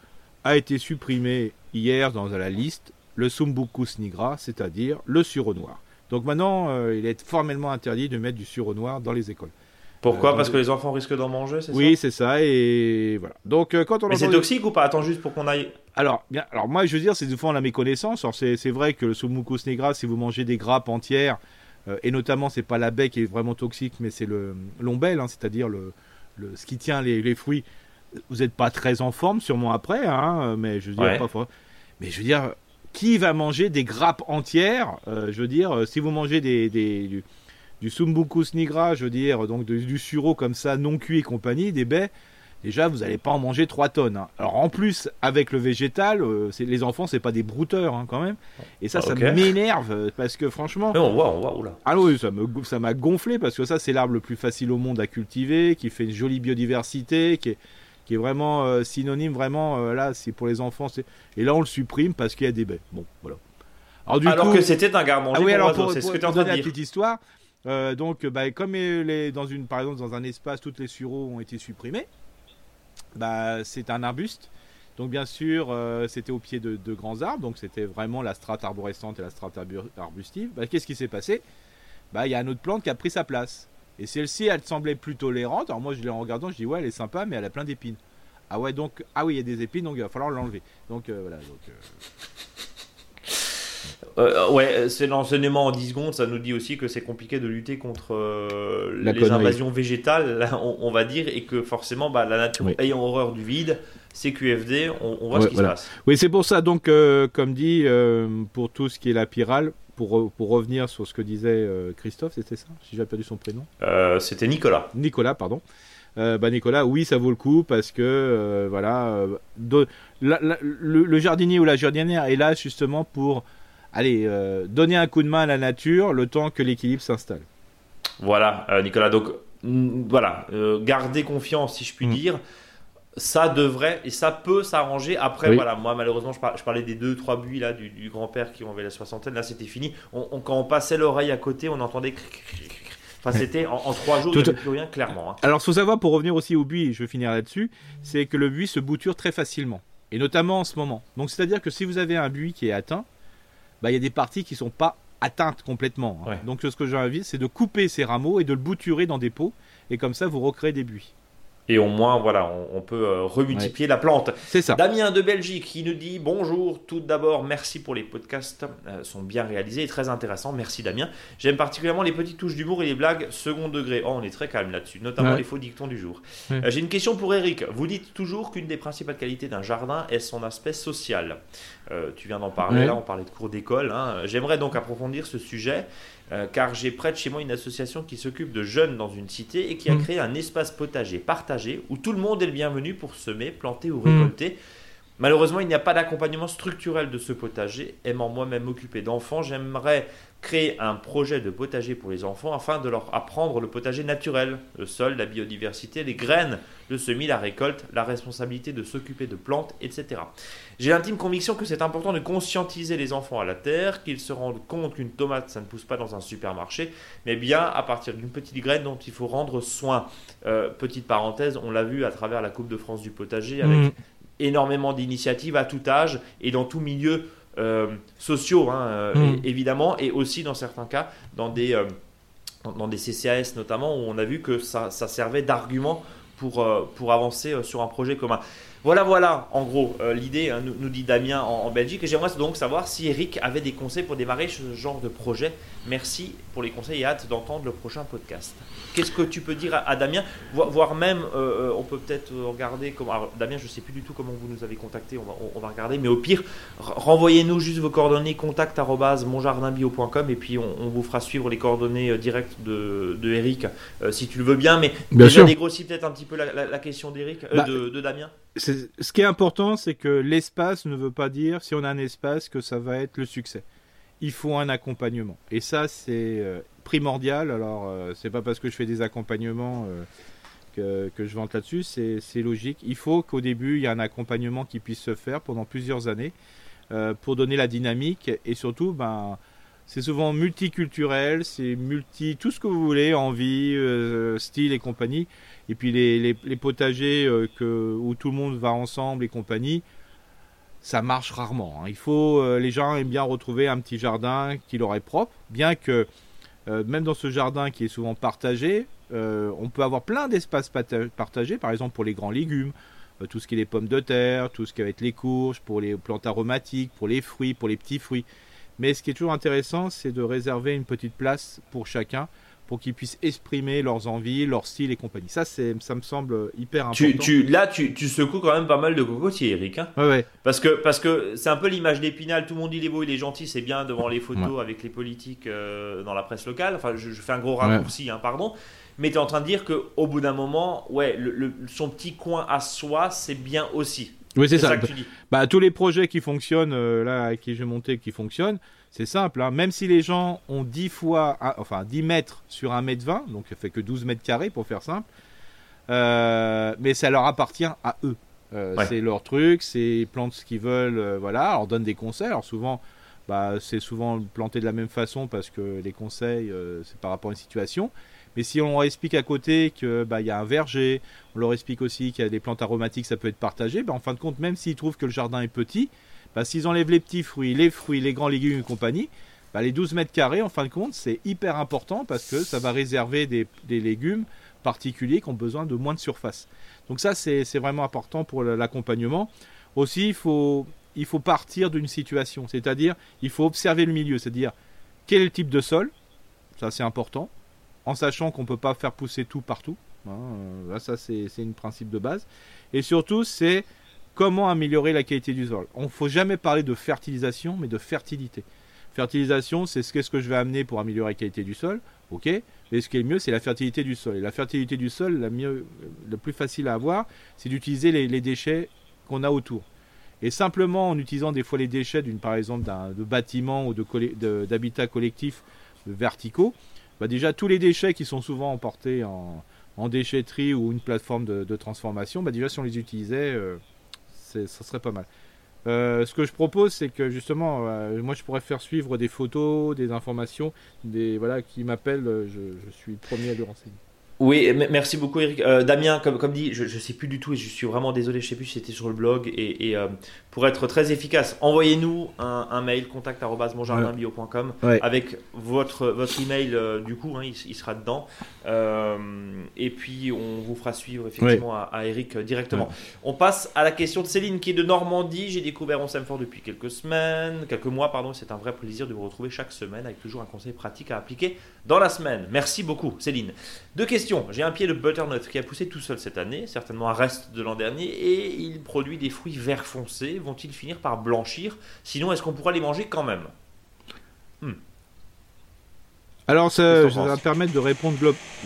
A été supprimé hier dans la liste le Sumbucus nigra, c'est-à-dire le sureau noir. Donc maintenant, euh, il est formellement interdit de mettre du sureau noir dans les écoles. Pourquoi? Euh, Parce que les enfants risquent d'en manger, c'est oui, c'est ça, et voilà. Donc euh, quand on Mais c'est toxique ou pas? Attends juste pour qu'on aille. Alors, bien, alors moi je veux dire, c'est des fois on a mes connaissances. Alors c'est vrai que le Sumbucus nigra, si vous mangez des grappes entières, et notamment c'est pas la baie qui est vraiment toxique, mais c'est le l'ombelle, hein, c'est-à-dire le, le, ce qui tient les, les fruits. Vous n'êtes pas très en forme, sûrement après, hein, mais je veux dire pas. Mais je veux dire, qui va manger des grappes entières euh, Je veux dire, euh, si vous mangez des, des du, du sumbucus nigra, je veux dire, donc du sureau comme ça, non cuit et compagnie, des baies, déjà vous n'allez pas en manger 3 tonnes. Hein. Alors en plus, avec le végétal, euh, les enfants, c'est pas des brouteurs hein, quand même. Et ça, ça m'énerve parce que franchement. on voit, on voit, oula. Ah oui, ça m'a gonflé parce que ça, c'est l'arbre le plus facile au monde à cultiver, qui fait une jolie biodiversité, qui est qui est vraiment euh, synonyme, vraiment, euh, là, c'est pour les enfants. Et là, on le supprime parce qu'il y a des baies. Bon, voilà. Alors, que c'était un garde-manger ah oui, alors pour, c'est ce que tu en train de dire. la petite histoire, euh, donc, bah, comme les, dans une, par exemple, dans un espace, toutes les sureaux ont été supprimés, bah, c'est un arbuste. Donc, bien sûr, c'était au pied de, de, grands arbres, donc c'était vraiment la strate arborescente et la strate arbustive. Bah, qu'est-ce qui s'est passé? Bah, il y a une autre plante qui a pris sa place. Et celle-ci, elle semblait plus tolérante. Alors moi, je l'ai en regardant, je dis ouais, elle est sympa, mais elle a plein d'épines. Ah ouais, donc ah oui, il y a des épines, donc il va falloir l'enlever. Donc euh, voilà. Donc, euh, euh, ouais, c'est l'enseignement en 10 secondes. Ça nous dit aussi que c'est compliqué de lutter contre les invasions végétales, on, va dire, et que forcément, bah, la nature ayant horreur du vide, CQFD, on, on voit ce qui se passe. Oui, c'est pour ça, donc, comme dit, pour tout ce qui est la pyrale, pour, revenir sur ce que disait euh, Christophe, c'était ça Si j'ai perdu son prénom? Euh, C'était Nicolas. Nicolas, pardon. Euh, bah Nicolas, oui, ça vaut le coup parce que voilà, le, jardinier ou la jardinière est là justement pour aller donner un coup de main à la nature le temps que l'équilibre s'installe. Voilà, Nicolas. Donc voilà, garder confiance, si je puis mm. dire ça devrait et ça peut s'arranger. Après, voilà, moi malheureusement, je, parlais des deux, trois buis là du, grand-père qui ont la soixantaine. Là, c'était fini. On, quand on passait l'oreille à côté, on entendait. Enfin, c'était en, trois jours, il n'y avait plus rien, clairement. Hein. Alors, faut savoir, pour revenir aussi au buis, je vais finir là-dessus, c'est que le buis se bouture très facilement. Et notamment en ce moment. Donc, c'est-à-dire que si vous avez un buis qui est atteint, bah, il y a des parties qui ne sont pas atteintes complètement. Hein. Donc, ce que j'invite, c'est de couper ces rameaux et de le bouturer dans des pots. Et comme ça, vous recréez des buis. Et au moins, voilà, on, peut euh, remultiplier la plante. C'est ça. Damien de Belgique qui nous dit bonjour. Tout d'abord, merci pour les podcasts, euh, sont bien réalisés et très intéressants. Merci Damien. J'aime particulièrement les petites touches d'humour et les blagues second degré. Oh, on est très calme là-dessus, notamment les faux dictons du jour. Euh, j'ai une question pour Eric. Vous dites toujours qu'une des principales qualités d'un jardin est son aspect social. Tu viens d'en parler là, on parlait de cours d'école. Hein. J'aimerais donc approfondir ce sujet. Euh, car j'ai près de chez moi une association qui s'occupe de jeunes dans une cité et qui a mm. créé un espace potager partagé où tout le monde est le bienvenu pour semer, planter ou mm. récolter. Malheureusement, il n'y a pas d'accompagnement structurel de ce potager. Aimant moi-même m'occuper d'enfants, j'aimerais créer un projet de potager pour les enfants afin de leur apprendre le potager naturel, le sol, la biodiversité, les graines, le semis, la récolte, la responsabilité de s'occuper de plantes, etc. J'ai l'intime conviction que c'est important de conscientiser les enfants à la terre, qu'ils se rendent compte qu'une tomate, ça ne pousse pas dans un supermarché, mais bien à partir d'une petite graine dont il faut rendre soin. Euh, petite parenthèse, on l'a vu à travers la Coupe de France du potager avec mmh énormément d'initiatives à tout âge et dans tout milieu euh, sociaux, hein, euh, mm. évidemment, et aussi dans certains cas dans des, euh, dans des CCAS notamment, où on a vu que ça, ça servait d'argument pour, pour avancer sur un projet commun. Voilà, voilà, en gros, l'idée, hein, nous, dit Damien en, Belgique. Et j'aimerais donc savoir si Eric avait des conseils pour démarrer ce genre de projet. Merci pour les conseils et hâte d'entendre le prochain podcast. Qu'est-ce que tu peux dire à, Damien? Voire même, euh, euh, on peut peut-être regarder comment. Alors, Damien, je ne sais plus du tout comment vous nous avez contacté, on va, on, va regarder, mais au pire, renvoyez-nous juste vos coordonnées contact monjardinbio.com et puis on, vous fera suivre les coordonnées euh, directes de, de Eric si tu le veux bien. Mais bien déjà dégrossis peut-être un petit peu la, question d'Eric, bah, de, de, Damien. Ce qui est important, c'est que l'espace ne veut pas dire, si on a un espace, que ça va être le succès il faut un accompagnement. Et ça, c'est primordial. Alors, euh, c'est pas parce que je fais des accompagnements euh, que, je vante là-dessus, c'est logique. Il faut qu'au début, il y ait un accompagnement qui puisse se faire pendant plusieurs années euh, pour donner la dynamique et surtout, ben, c'est souvent multiculturel, c'est multi, tout ce que vous voulez, envie, style et compagnie. Et puis les, potagers que, où tout le monde va ensemble et compagnie, ça marche rarement. Hein. Il faut, les gens aiment bien retrouver un petit jardin qui leur est propre, bien que euh, même dans ce jardin qui est souvent partagé, euh, on peut avoir plein d'espaces partagés, par exemple pour les grands légumes, euh, tout ce qui est les pommes de terre, tout ce qui va être les courges, pour les plantes aromatiques, pour les fruits, pour les petits fruits. Mais ce qui est toujours intéressant, c'est de réserver une petite place pour chacun pour qu'ils puissent exprimer leurs envies, leur style et compagnie. Ça, c'est, ça me semble hyper important. Tu, là, tu, tu, secoues quand même pas mal de cocotiers, Eric. Hein ouais, ouais. Parce que, parce que c'est un peu l'image d'Épinal. Tout le monde dit il est beau, il est gentil, c'est bien devant les photos avec les politiques euh, dans la presse locale. Enfin, je, fais un gros raccourci, hein, pardon. Mais tu es en train de dire qu'au bout d'un moment, ouais, le, son petit coin à soi, c'est bien aussi. Oui, c'est, ça. que tu dis. Bah, tous les projets qui fonctionnent, euh, là, qui j'ai monté, qui fonctionnent, c'est simple, hein. même si les gens ont 10 fois, enfin 10 mètres sur 1 mètre 20, donc ça fait que 12 mètres carrés pour faire simple, euh, mais ça leur appartient à eux. Euh, c'est leur truc, c'est plantent ce qu'ils veulent, euh, voilà, on leur donne des conseils. Alors souvent, bah, c'est souvent planté de la même façon parce que les conseils, c'est par rapport à une situation. Mais si on leur explique à côté qu'il bah, y a un verger, on leur explique aussi qu'il y a des plantes aromatiques, ça peut être partagé, bah, en fin de compte, même s'ils trouvent que le jardin est petit, bah, s'ils enlèvent les petits fruits, les fruits, les grands légumes et compagnie, bah, les 12 mètres carrés, en fin de compte, c'est hyper important parce que ça va réserver des, légumes particuliers qui ont besoin de moins de surface. Donc ça, c'est vraiment important pour l'accompagnement. Aussi, il faut, partir d'une situation, c'est-à-dire il faut observer le milieu, c'est-à-dire quel est le type de sol, ça c'est important, en sachant qu'on ne peut pas faire pousser tout partout. Hein, euh, ça c'est une principe de base. Et surtout, c'est Comment améliorer la qualité du sol On ne faut jamais parler de fertilisation, mais de fertilité. Fertilisation, c'est ce que je vais amener pour améliorer la qualité du sol, ok Mais ce qui est le mieux, c'est la fertilité du sol. Et la fertilité du sol, la, mieux, plus facile à avoir, c'est d'utiliser les, déchets qu'on a autour. Et simplement en utilisant des fois les déchets, d'une par exemple de bâtiment ou d'habitat collectif verticaux, bah déjà tous les déchets qui sont souvent emportés en, déchetterie ou une plateforme de, transformation, bah déjà si on les utilisait, euh, ça serait pas mal. Euh, ce que je propose, c'est que justement, euh, moi je pourrais faire suivre des photos, des informations, des voilà qui m'appellent, je, suis le premier à le renseigner. Oui, merci beaucoup Eric. Euh, Damien, comme, comme dit, je ne sais plus du tout et je suis vraiment désolé, je ne sais plus si c'était sur le blog. Et, euh, pour être très efficace, envoyez-nous un, mail contact.monjardinbio.com avec votre, votre email euh, du coup, hein, il, sera dedans. et puis on vous fera suivre effectivement à, Eric directement. On passe à la question de Céline qui est de Normandie. J'ai découvert On fort depuis quelques semaines, quelques mois, pardon. C'est un vrai plaisir de vous retrouver chaque semaine avec toujours un conseil pratique à appliquer dans la semaine. Merci beaucoup Céline. Deux questions j'ai un pied de butternut qui a poussé tout seul cette année, certainement un reste de l'an dernier, et il produit des fruits vert foncé. Vont-ils finir par blanchir? Sinon, est-ce qu'on pourra les manger quand même? Hmm. Alors, ça, va permettre de répondre,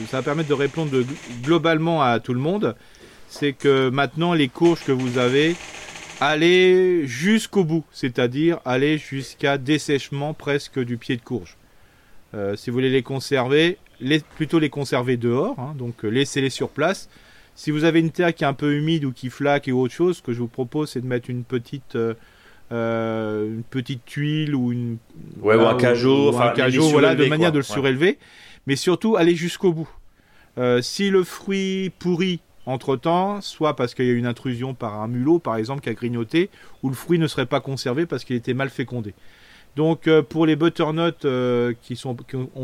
ça va permettre de répondre globalement à tout le monde. C'est que maintenant, les courges que vous avez, allez jusqu'au bout, c'est-à-dire aller jusqu'à dessèchement presque du pied de courge. Euh, si vous voulez les conserver, plutôt les conserver dehors, hein, donc euh, laissez-les sur place. Si vous avez une terre qui est un peu humide ou qui flaque et autre chose, ce que je vous propose, c'est de mettre une petite, euh, euh, une petite tuile ou une ouais, ou un cajot, enfin, voilà, de manière de le surélever. Mais surtout, aller jusqu'au bout. si le fruit pourrit entre temps, soit parce qu'il y a une intrusion par un mulot, par exemple, qui a grignoté, ou le fruit ne serait pas conservé parce qu'il était mal fécondé. Donc euh, pour les butternuts euh, qui, sont,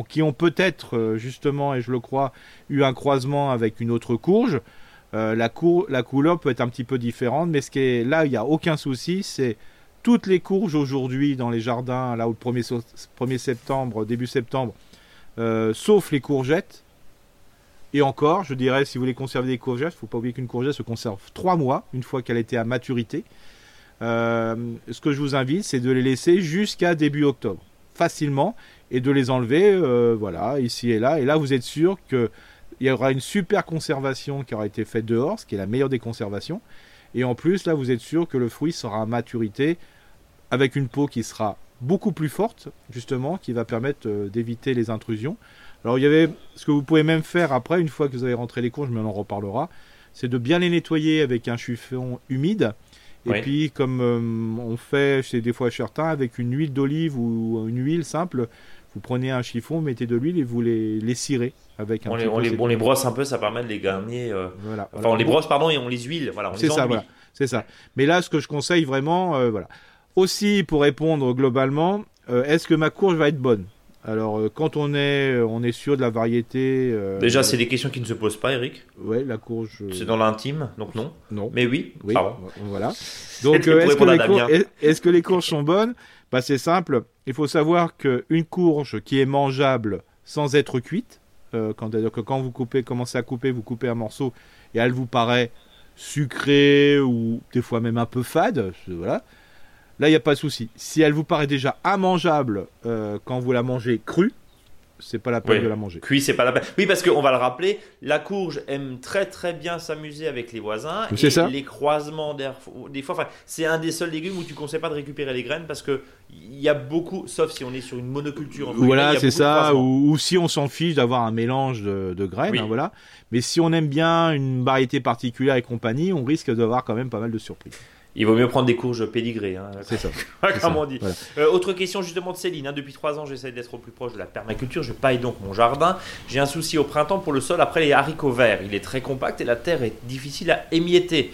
qui ont, peut-être euh, justement, et je le crois, eu un croisement avec une autre courge, la, la, couleur peut être un petit peu différente, mais ce qui est là, il n'y a aucun souci, c'est toutes les courges aujourd'hui dans les jardins, là au 1er, 1er septembre, début septembre, sauf les courgettes. Et encore, je dirais, si vous voulez conserver des courgettes, il ne faut pas oublier qu'une courgette se conserve 3 mois, une fois qu'elle été à maturité. Euh, ce que je vous invite, c'est de les laisser jusqu'à début octobre, facilement, et de les enlever, euh, voilà, ici et là. Et là, vous êtes sûr qu'il y aura une super conservation qui aura été faite dehors, ce qui est la meilleure des conservations. Et en plus, là, vous êtes sûr que le fruit sera à maturité avec une peau qui sera beaucoup plus forte, justement, qui va permettre euh, d'éviter les intrusions. Alors, il y avait ce que vous pouvez même faire après, une fois que vous avez rentré les courges, mais on en reparlera, c'est de bien les nettoyer avec un chiffon humide et puis, comme euh, on fait chez des fois certains, avec une huile d'olive ou une huile simple, vous prenez un chiffon, mettez de l'huile et vous les, les cirez avec un on, les, on, les, on les, brosse un peu, ça permet de les garnir. Euh, voilà, Enfin, on les brosse, pardon, et on les huile. Voilà, c'est ça, voilà. C'est ça. Mais là, ce que je conseille vraiment, euh, voilà. Aussi, pour répondre globalement, est-ce que ma courge va être bonne? Alors, euh, quand on est, euh, on est sûr de la variété. Euh, Déjà, c'est des questions qui ne se posent pas, Eric. Ouais, la courge. C'est dans l'intime, donc non. Non. Mais oui. Oui. Voilà. Donc, est-ce que, les courges sont bonnes? Bah, c'est simple. Il faut savoir qu'une courge qui est mangeable sans être cuite, quand, que quand vous coupez, commencez à couper, vous coupez un morceau et elle vous paraît sucrée ou des fois même un peu fade, voilà. Là, il n'y a pas de souci. Si elle vous paraît déjà immangeable euh, quand vous la mangez crue, c'est pas la peine de la manger. Cuit, c'est pas la peine. Oui, parce qu'on va le rappeler, la courge aime très très bien s'amuser avec les voisins. C'est ça. Les croisements d'air, des fois, c'est un des seuls légumes où tu ne conseilles pas de récupérer les graines parce que il y a beaucoup, sauf si on est sur une monoculture. Voilà, c'est ça. Ou, si on s'en fiche d'avoir un mélange de, graines, hein, voilà. Mais si on aime bien une variété particulière et compagnie, on risque d'avoir quand même pas mal de surprises. Il vaut mieux prendre des courges pédigrées. Hein, c'est ça. Comme on dit. Euh, autre question justement de Céline. Hein. depuis trois ans, j'essaie d'être au plus proche de la permaculture. Je paille donc mon jardin. J'ai un souci au printemps pour le sol après les haricots verts. Il est très compact et la terre est difficile à émietter.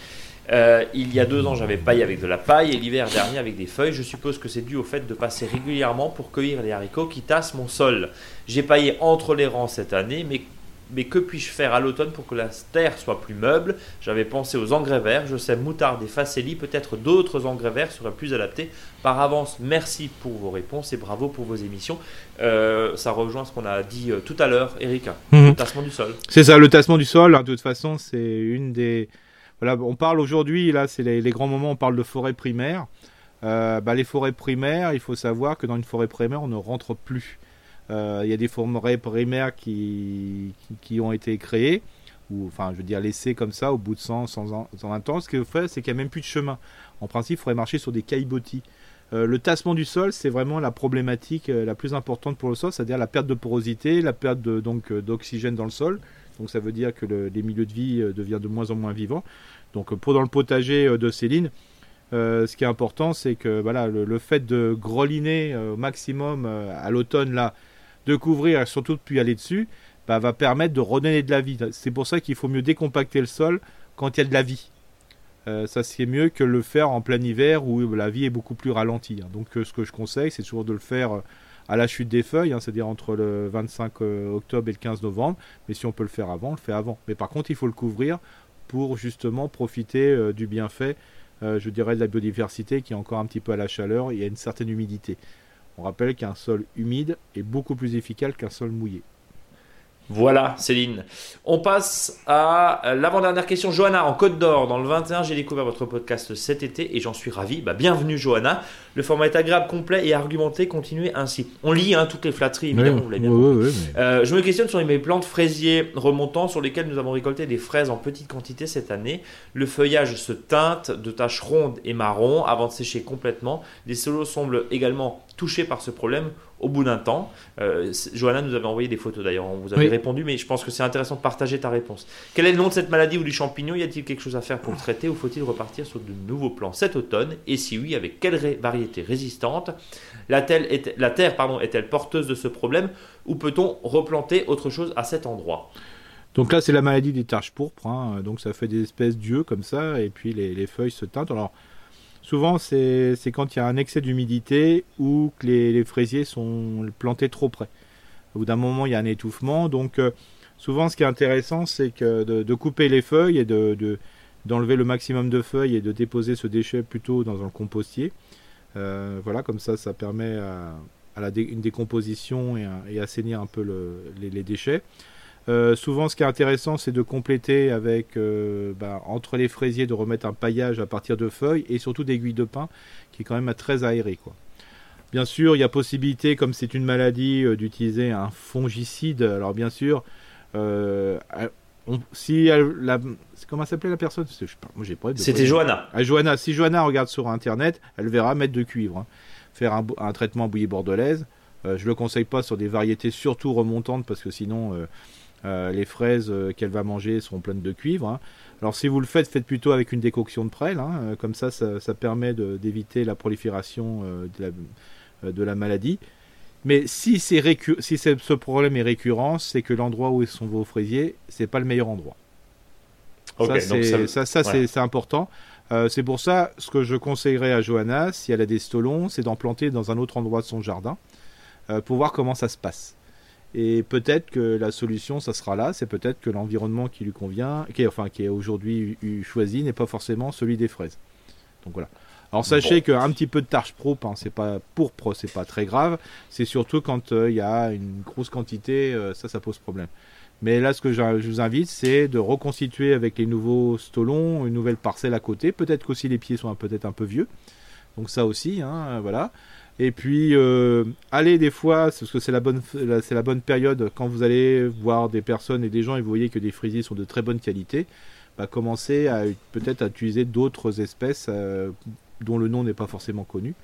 Euh, il y a deux ans, j'avais paillé avec de la paille et l'hiver dernier avec des feuilles. Je suppose que c'est dû au fait de passer régulièrement pour cueillir les haricots qui tassent mon sol. J'ai paillé entre les rangs cette année, mais mais que puis-je faire à l'automne pour que la terre soit plus meuble? J'avais pensé aux engrais verts, je sais moutarde et facélie, peut-être d'autres engrais verts seraient plus adaptés. Par avance, merci pour vos réponses et bravo pour vos émissions. Euh, ça rejoint ce qu'on a dit euh, tout à l'heure, Eric, mhm. le tassement du sol. C'est ça, le tassement du sol, hein, de toute façon, c'est une des... Voilà, on parle aujourd'hui, là, c'est les, grands moments, on parle de forêt primaire. Euh, bah, les forêts primaires, il faut savoir que dans une forêt primaire, on ne rentre plus. Euh, il y a des forêts primaires qui, qui, ont été créées, ou enfin, je veux dire, laissées comme ça au bout de 100, 120 ans. Ce qu'il fait, c'est qu'il n'y a même plus de chemin. En principe, il faudrait marcher sur des caillebotis. Euh, le tassement du sol, c'est vraiment la problématique euh, la plus importante pour le sol, c'est-à-dire la perte de porosité, la perte donc d'oxygène dans le sol. Donc ça veut dire que les milieux de vie deviennent de moins en moins vivants. Donc pour dans le potager de Céline, ce qui est important, c'est que voilà, le, le, fait de groliner au maximum à l'automne là, de couvrir et surtout de puis aller dessus, bah, va permettre de redonner de la vie. C'est pour ça qu'il faut mieux décompacter le sol quand il y a de la vie. Euh, ça c'est mieux que le faire en plein hiver où la vie est beaucoup plus ralentie. Hein. Donc ce que je conseille, c'est toujours de le faire à la chute des feuilles, hein, c'est-à-dire entre le 25 octobre et le 15 novembre. Mais si on peut le faire avant, on le fait avant. Mais par contre, il faut le couvrir pour justement profiter du bienfait euh, je dirais, de la biodiversité qui est encore un petit peu à la chaleur et a une certaine humidité. On rappelle qu'un sol humide est beaucoup plus efficace qu'un sol mouillé. Voilà, Céline. On passe à l'avant-dernière question. Johanna, en Côte d'Or, dans le 21, j'ai découvert votre podcast cet été et j'en suis ravi. Bah, bienvenue, Johanna. Le format est agréable, complet et argumenté. Continuez ainsi. On lit hein, toutes les flatteries, évidemment. Euh, je me questionne sur mes plantes fraisiers remontants sur lesquels nous avons récolté des fraises en petite quantité cette année. Le feuillage se teinte de taches rondes et marron avant de sécher complètement. Les solos semblent également touchés par ce problème au bout d'un temps. Euh, Johanna nous avait envoyé des photos d'ailleurs, on vous avait répondu, mais je pense que c'est intéressant de partager ta réponse. Quel est le nom de cette maladie ou du champignon? Y a-t-il quelque chose à faire pour le traiter ou faut-il repartir sur de nouveaux plans cet automne? Et si oui, avec quelle variété résistante? La, terre pardon, est-elle porteuse de ce problème ou peut-on replanter autre chose à cet endroit? Donc là, c'est la maladie des taches pourpres. Hein. Donc ça fait des espèces d'yeux comme ça, et puis les, les feuilles se teintent. Alors Souvent, c'est quand il y a un excès d'humidité ou que les, fraisiers sont plantés trop près. Au bout d'un moment, il y a un étouffement. Donc, euh, souvent, ce qui est intéressant, c'est de, couper les feuilles et de, d'enlever le maximum de feuilles et de déposer ce déchet plutôt dans un compostier. Euh, voilà, comme ça, ça permet à, une décomposition et, à, assainir un peu les, déchets. Euh, souvent, ce qui est intéressant, c'est de compléter avec, euh, bah, entre les fraisiers, de remettre un paillage à partir de feuilles et surtout d'aiguilles de pin, qui est quand même très aéré. Quoi. Bien sûr, il y a possibilité, comme c'est une maladie, euh, d'utiliser un fongicide. Alors, bien sûr, si la, comment s'appelait la personne? C'était Johanna. Ah, Johanna. Si Johanna regarde sur Internet, elle verra mettre de cuivre. Hein. Faire un, un, traitement bouillie bordelaise. je le conseille pas sur des variétés surtout remontantes parce que sinon euh, les fraises euh, qu'elle va manger seront pleines de cuivre. Hein. Alors si vous le faites, faites plutôt avec une décoction de prêle. Hein. Euh, comme ça, ça, permet d'éviter la prolifération de la, maladie. Mais si, si ce problème est récurrent, c'est que l'endroit où sont vos fraisiers, c'est pas le meilleur endroit. ça, c'est important. c'est pour ça, ce que je conseillerais à Johanna, si elle a des stolons, c'est d'en planter dans un autre endroit de son jardin pour voir comment ça se passe. Et peut-être que la solution, ça sera là. C'est peut-être que l'environnement qui lui convient, qui est, enfin, qui est aujourd'hui choisi, n'est pas forcément celui des fraises. Donc voilà. Alors sachez qu'un petit peu de tarche pro, hein, c'est pas pourpre, c'est pas très grave. C'est surtout quand euh, il y a une grosse quantité, euh, ça, ça pose problème. Mais là, ce que je, vous invite, c'est de reconstituer avec les nouveaux stolons une nouvelle parcelle à côté. Peut-être qu'aussi les pieds sont peut-être un peu vieux. Donc ça aussi, hein, voilà. Et puis, euh, allez des fois, parce que c'est la, bonne, c'est période, quand vous allez voir des personnes et des gens et vous voyez que des fraisiers sont de très bonne qualité, bah, commencez à peut-être à utiliser d'autres espèces euh, dont le nom n'est pas forcément connu.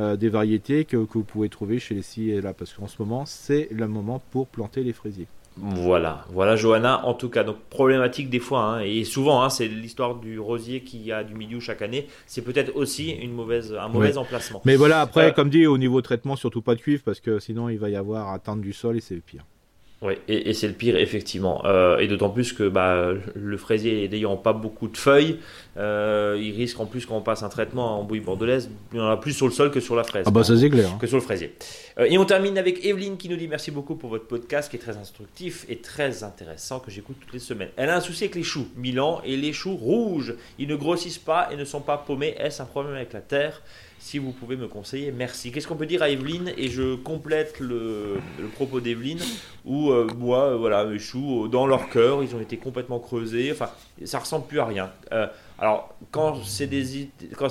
Euh, des variétés que, que, vous pouvez trouver chez les ci et là, parce qu'en ce moment, c'est le moment pour planter les fraisiers. Voilà, voilà Johanna. En tout cas, donc problématique des fois, hein, et souvent, hein, c'est l'histoire du rosier qui a du milieu chaque année. C'est peut-être aussi une mauvaise, un mauvais emplacement. Mais voilà, après, euh, comme dit, au niveau traitement, surtout pas de cuivre, parce que sinon, il va y avoir atteinte du sol et c'est le pire. Oui, et, c'est le pire, effectivement. Euh, et d'autant plus que bah, le fraisier n'ayant pas beaucoup de feuilles, euh, il risque en plus quand on passe un traitement en bouille bordelaise, il y en a plus sur le sol que sur la fraise. Ah bah ça c'est clair. Hein. Que sur le fraisier. Euh, et on termine avec Evelyne qui nous dit merci beaucoup pour votre podcast qui est très instructif et très intéressant que j'écoute toutes les semaines. Elle a un souci avec les choux, Milan, et les choux rouges. Ils ne grossissent pas et ne sont pas paumés. Est-ce un problème avec la terre? Si vous pouvez me conseiller, merci. Qu'est-ce qu'on peut dire à Evelyne Et je complète le, propos d'Evelyne, où euh, moi, euh, voilà, mes choux, euh, dans leur cœur, ils ont été complètement creusés. Enfin, ça ressemble plus à rien. alors, quand c'est des,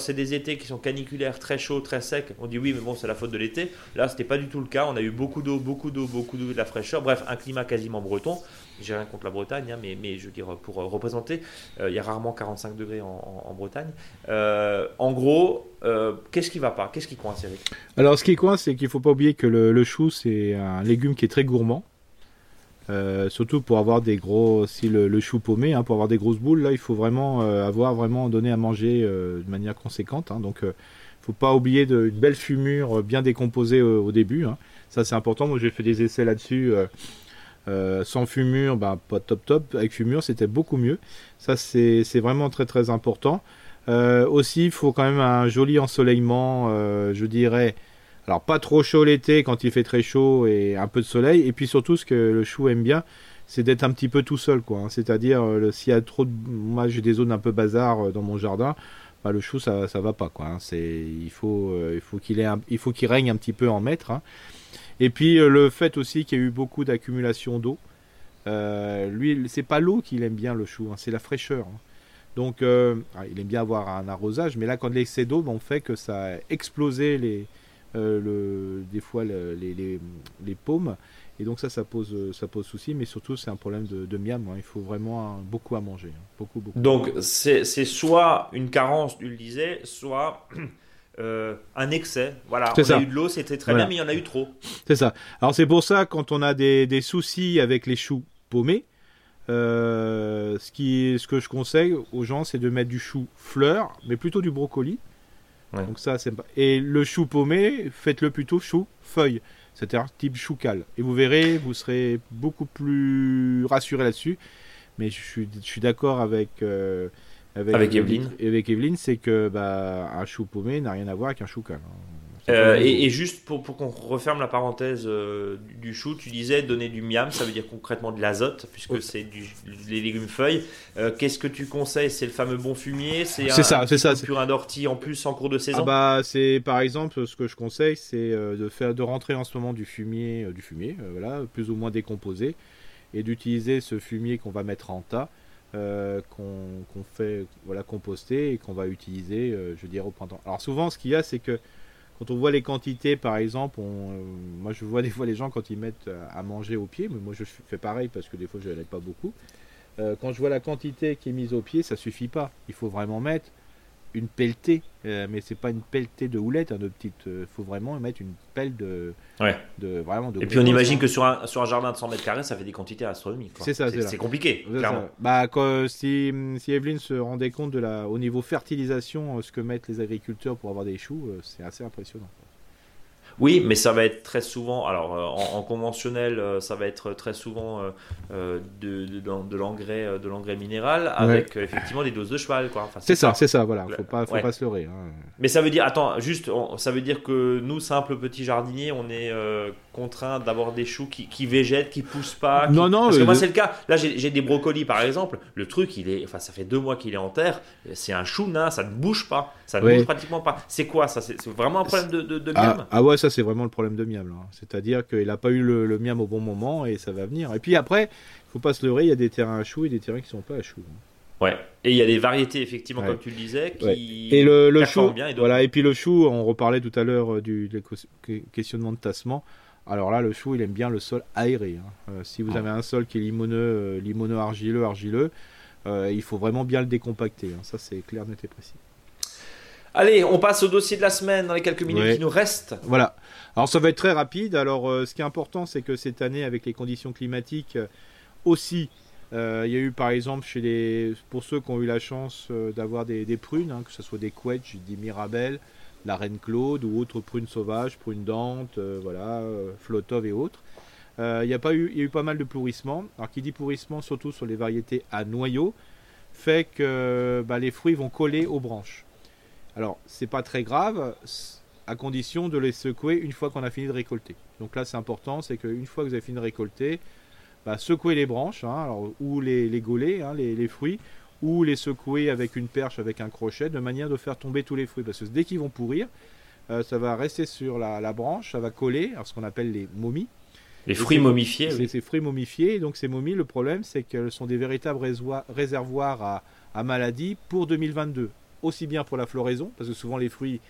des étés qui sont caniculaires, très chauds, très secs, on dit oui, mais bon, c'est la faute de l'été. Là, c'était pas du tout le cas. On a eu beaucoup d'eau, beaucoup d'eau, beaucoup d'eau de la fraîcheur. Bref, un climat quasiment breton. J'ai rien contre la Bretagne, hein, mais, je veux dire, pour euh, représenter, euh, il y a rarement 45 degrés en, Bretagne. Euh, en gros, qu'est-ce qui va pas? Qu'est-ce qui coince, Eric? Alors, ce qui coince, c'est qu'il faut pas oublier que le, chou, c'est un légume qui est très gourmand. surtout pour avoir des gros, si le, chou paumé, hein, pour avoir des grosses boules, là il faut vraiment avoir vraiment donné à manger de manière conséquente. Hein, donc il faut pas oublier de, une belle fumure bien décomposée au, début. Ça c'est important. Moi j'ai fait des essais là-dessus sans fumure, bah, pas top top. Avec fumure, c'était beaucoup mieux. Ça, c'est vraiment très très important. aussi, il faut quand même un joli ensoleillement, je dirais. Alors, pas trop chaud l'été quand il fait très chaud et un peu de soleil. Et puis surtout, ce que le chou aime bien, c'est d'être un petit peu tout seul, quoi. Hein. C'est-à-dire, s'il y a trop de. Moi, j'ai des zones un peu bazar dans mon jardin bah, le chou ça ça va pas quoi. Hein. C'est il faut euh, il faut qu'il ait il faut qu'il règne un petit peu en maître. Hein. Et puis euh, le fait aussi qu'il y a eu beaucoup d'accumulation d'eau. Euh, lui c'est pas l'eau qu'il aime bien le chou, hein, c'est la fraîcheur. Donc ah, il aime bien avoir un arrosage, mais là quand l'excès d'eau, on fait que ça a explosé les le, des fois les, les, les paumes et donc ça, ça pose, ça pose souci, mais surtout c'est un problème de, miam. Hein. Il faut vraiment beaucoup à manger, hein. beaucoup, beaucoup. Donc c'est soit une carence, tu le disais, soit euh, un excès. Voilà, on a eu de l'eau, c'était très bien, mais il y en a eu trop. C'est ça. Alors c'est pour ça quand on a des, des soucis avec les choux paumés, euh, ce, qui, ce que je conseille aux gens, c'est de mettre du chou fleur, mais plutôt du brocoli. Donc ça, c'est et le chou paumé, faites-le plutôt chou feuille c'est un type choucal. Et vous verrez, vous serez beaucoup plus rassuré là-dessus. Mais je suis, je suis d'accord avec, euh, avec, avec, Evelyne. Avec Evelyne, c'est que bah, un chou paumé n'a rien à voir avec un choucal. Hein. Euh, et, juste pour, pour qu'on referme la parenthèse euh, du, chou, tu disais donner du miam, ça veut dire concrètement de l'azote, puisque c'est des légumes feuilles. Euh, qu'est-ce que tu conseilles? C'est le fameux bon fumier? C'est ça, c'est ça. un d'ortie en plus en cours de saison? ah bah, C'est par exemple ce que je conseille, c'est de, faire, de rentrer en ce moment du fumier, du fumier voilà, plus ou moins décomposé, et d'utiliser ce fumier qu'on va mettre en tas. Qu'on fait voilà composter et qu'on va utiliser je veux dire au printemps alors souvent ce qu'il y a c'est que quand on voit les quantités, par exemple, euh, moi je vois des fois les gens quand ils mettent euh, à manger au pied, mais moi je fais pareil parce que des fois je n'aime pas beaucoup. Euh, quand je vois la quantité qui est mise au pied, ça suffit pas. Il faut vraiment mettre une pelletée, euh, mais c'est pas une pelletée de houlette, hein, de petite. Il faut vraiment mettre une pelle de. Ouais. de vraiment de Et puis on imagine que sur un, sur un jardin de 100 mètres carrés, ça fait des quantités astronomiques. C'est ça, c'est compliqué, clairement. Bah, si, si Evelyne se rendait compte de la, au niveau fertilisation, ce que mettent les agriculteurs pour avoir des choux, c'est assez impressionnant. Oui, mais ça va être très souvent, alors euh, en, conventionnel, euh, ça va être très souvent euh, de, de, l'engrais, de l'engrais minéral avec effectivement des doses de cheval, quoi. c'est ça, c'est ça, voilà. Faut pas, faut pas se leurrer. Hein. Mais ça veut dire, attends, juste, ça veut dire que nous, simples petits jardiniers, on est contraints d'avoir des choux qui, qui, végètent, qui poussent pas. Non, non. Parce que moi, c'est le cas. Là, j'ai des brocolis, par exemple. Le truc, il est, enfin, ça fait deux mois qu'il est en terre. C'est un chou nain, ça ne bouge pas, ça ne bouge pratiquement pas. C'est quoi ça? C'est vraiment un problème de, de, ah, ah ouais, ça c'est vraiment le problème de miam. C'est-à-dire qu'il n'a pas eu le, miam au bon moment et ça va venir. Et puis après, il faut pas se leurrer, il y a des terrains à choux et des terrains qui sont pas à choux. Ouais. Et il y a des variétés effectivement, comme tu le disais, qui et le, le chou, bien. Et voilà. Et puis le chou, on reparlait tout à l'heure euh, du, questionnement de tassement. Alors là, le chou, il aime bien le sol aéré. Hein. Euh, si vous ah. avez un sol qui est limoneux, euh, limoneux argileux, argileux, il faut vraiment bien le décompacter. Hein. Ça, c'est clair, net et précis. Allez, on passe au dossier de la semaine dans les quelques minutes qui nous restent. Voilà. Alors ça va être très rapide. Alors euh, ce qui est important, c'est que cette année, avec les conditions climatiques euh, aussi, euh, il y a eu par exemple chez les, pour ceux qui ont eu la chance d'avoir des, prunes, hein, que ce soit des quetch, des mirabelles, la reine Claude ou autres prunes sauvages, prunes dentes, voilà, flotov et autres. Il y a eu, y a eu pas mal de pourrissement. Alors qui dit pourrissement, surtout sur les variétés à noyaux, fait que bah, les fruits vont coller aux branches. Alors, c'est pas très grave, à condition de les secouer une fois qu'on a fini de récolter. Donc là, c'est important, c'est qu'une fois que vous avez fini de récolter, bah, secouer les branches, hein, ou les, les hein, les, fruits, ou les secouer avec une perche, avec un crochet, de manière de faire tomber tous les fruits. Parce que dès qu'ils vont pourrir, euh, ça va rester sur la, branche, ça va coller, alors ce qu'on appelle les momies. Les fruits momifiés. C'est ces fruits momifiés. Donc ces momies, le problème, c'est qu'elles sont des véritables réservoirs à, à maladies pour 2022 aussi bien pour la floraison, parce que souvent les fruits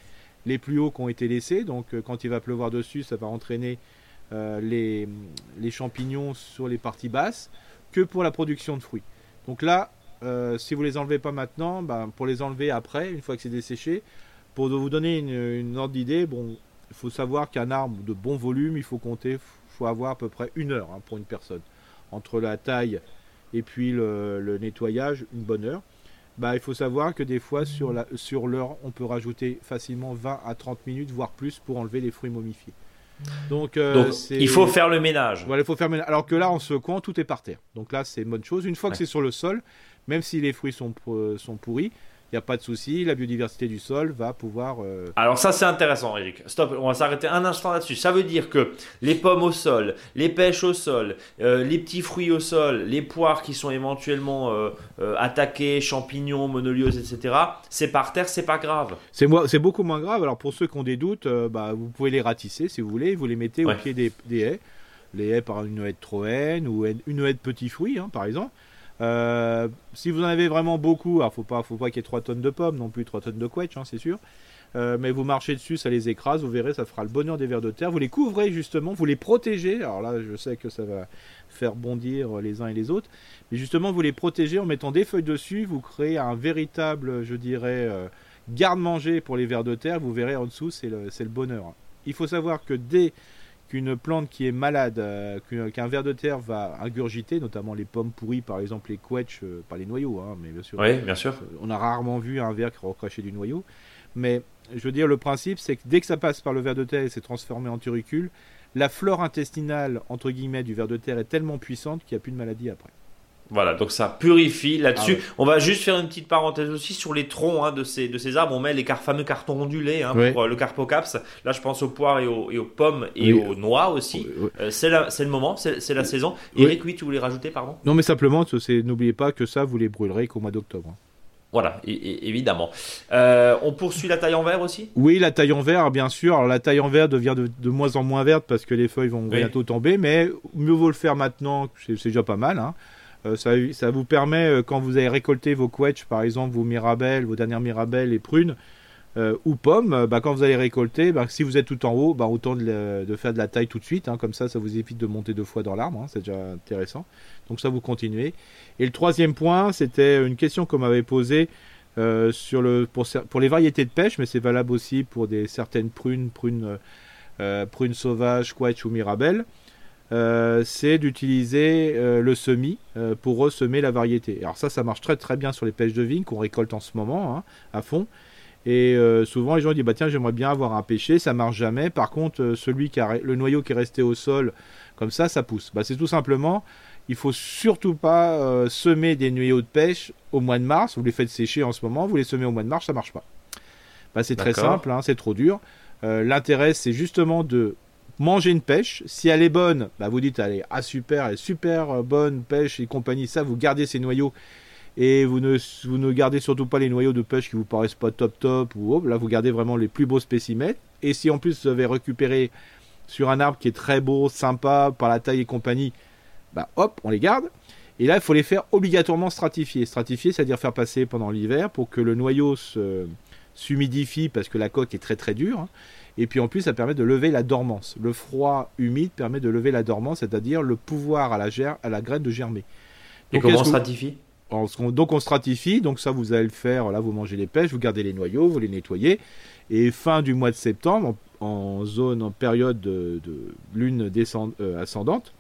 les plus hauts qui ont été laissés, donc euh, quand il va pleuvoir dessus, ça va entraîner euh, les, les, champignons sur les parties basses, que pour la production de fruits. Donc là, euh, si vous les enlevez pas maintenant, ben, pour les enlever après, une fois que c'est desséché, pour vous donner une, ordre d'idée, bon, il faut savoir qu'un arbre de bon volume, il faut compter, faut avoir à peu près une heure hein, pour une personne. Entre la taille et puis le, le nettoyage, une bonne heure bah, il faut savoir que des fois, sur l'heure, sur on peut rajouter facilement 20 à 30 minutes, voire plus, pour enlever les fruits momifiés. Donc, euh, Donc, il faut faire le ménage. Voilà, il faut faire le ménage. Alors que là, en secouant, tout est par terre. Donc là, c'est une bonne chose. Une fois que c'est sur le sol, même si les fruits sont, pour- sont pourris, il n'y a pas de souci. La biodiversité du sol va pouvoir. euh, Alors ça c'est intéressant Eric. Stop, on va s'arrêter un instant là-dessus. Ça veut dire que les pommes au sol, les pêches au sol, euh, les petits fruits au sol, les poires qui sont éventuellement euh, euh, attaquées, champignons, monolioses, etc. C'est par terre, c'est pas grave. C'est beaucoup moins grave. Alors pour ceux qui ont des doutes, euh, bah, vous pouvez les ratisser si vous voulez. Vous les mettez Ouais. au pied des, des haies, les haies par une haie de troène ou une haie de petits fruits, hein, par exemple. Euh, si vous en avez vraiment beaucoup, alors faut pas, faut pas qu'il y ait 3 tonnes de pommes non plus, 3 tonnes de quetch, hein, c'est sûr. Euh, mais vous marchez dessus, ça les écrase, vous verrez, ça fera le bonheur des vers de terre. Vous les couvrez justement, vous les protégez. Alors là, je sais que ça va faire bondir les uns et les autres, mais justement, vous les protégez en mettant des feuilles dessus. Vous créez un véritable, je dirais, euh, garde-manger pour les vers de terre. Vous verrez en dessous, c'est le, le bonheur. Il faut savoir que dès qu'une plante qui est malade, euh, qu'un ver de terre va ingurgiter, notamment les pommes pourries, par exemple les quetch, euh, pas les noyaux, hein, mais bien sûr, Oui, bien sûr. on a rarement vu un verre qui recrachait du noyau. Mais je veux dire, le principe, c'est que dès que ça passe par le ver de terre et s'est transformé en turricule, la flore intestinale, entre guillemets, du ver de terre est tellement puissante qu'il n'y a plus de maladie après. Voilà, donc ça purifie là-dessus. Ah ouais. On va juste faire une petite parenthèse aussi sur les troncs hein, de, ces, de ces arbres. On met les car- fameux cartons ondulés hein, pour euh, le carpocaps. Là, je pense aux poires et aux, et aux pommes et Oui. aux noix aussi. Euh, c'est le moment, c'est la saison. Eric, oui, tu voulais rajouter, pardon? Non, mais simplement, n'oubliez pas que ça, vous les brûlerez qu'au mois d'octobre. hein. Voilà, évidemment. Euh, on poursuit la taille en verre aussi? Oui, la taille en verre, bien sûr. Alors, la taille en verre devient de, de moins en moins verte parce que les feuilles vont Oui. bientôt tomber, mais mieux vaut le faire maintenant, c'est c'est déjà pas mal. hein. Euh, ça, vous permet, euh, quand vous avez récolté vos quetch, par exemple vos mirabelles, vos dernières mirabelles et prunes, euh, ou pommes, bah, quand vous allez récolter, bah, si vous êtes tout en haut, bah, autant de, faire de la taille tout de suite. hein. comme ça, ça vous évite de monter deux fois dans l'arbre. hein. c'est déjà intéressant. Donc ça, vous continuez. Et le troisième point, c'était une question qu'on m'avait posée sur pour, les variétés de pêche, mais c'est valable aussi pour des, certaines prunes, prunes, prunes sauvages, quetch ou mirabelles. Euh, c'est d'utiliser euh, le semis euh, pour ressemer la variété. Alors ça, ça marche très très bien sur les pêches de vigne qu'on récolte en ce moment hein, à fond. Et euh, souvent les gens disent bah tiens j'aimerais bien avoir un pêcher, ça marche jamais. Par contre euh, celui qui a le noyau qui est resté au sol comme ça, ça pousse. Bah c'est tout simplement il faut surtout pas euh, semer des noyaux de pêche au mois de mars. Vous les faites sécher en ce moment, vous les semez au mois de mars, ça marche pas. Bah, c'est très simple, hein, c'est trop dur. L'intérêt, c'est justement de manger une pêche. Si elle est bonne, bah, vous dites, allez, ah super, elle est super euh, bonne pêche et compagnie. Ça, vous gardez ces noyaux et vous ne, vous ne gardez surtout pas les noyaux de pêche qui vous paraissent pas top top ou autre. Là, vous gardez vraiment les plus beaux spécimens. Et si en plus vous avez récupéré sur un arbre qui est très beau, sympa, par la taille et compagnie, bah hop, on les garde. Et là, il faut les faire obligatoirement stratifier. Stratifier, c'est-à-dire faire passer pendant l'hiver pour que le noyau s'humidifie parce que la coque est très très dure. hein. Et puis en plus, ça permet de lever la dormance. Le froid humide permet de lever la dormance, c'est-à-dire le pouvoir à la, ger- à la graine de germer. Et Donc, comment on stratifie? On- donc on stratifie, donc ça vous allez le faire, là vous mangez les pêches, vous gardez les noyaux, vous les nettoyez, et fin du mois de septembre, en, en zone, en période de, de lune euh, ascendante,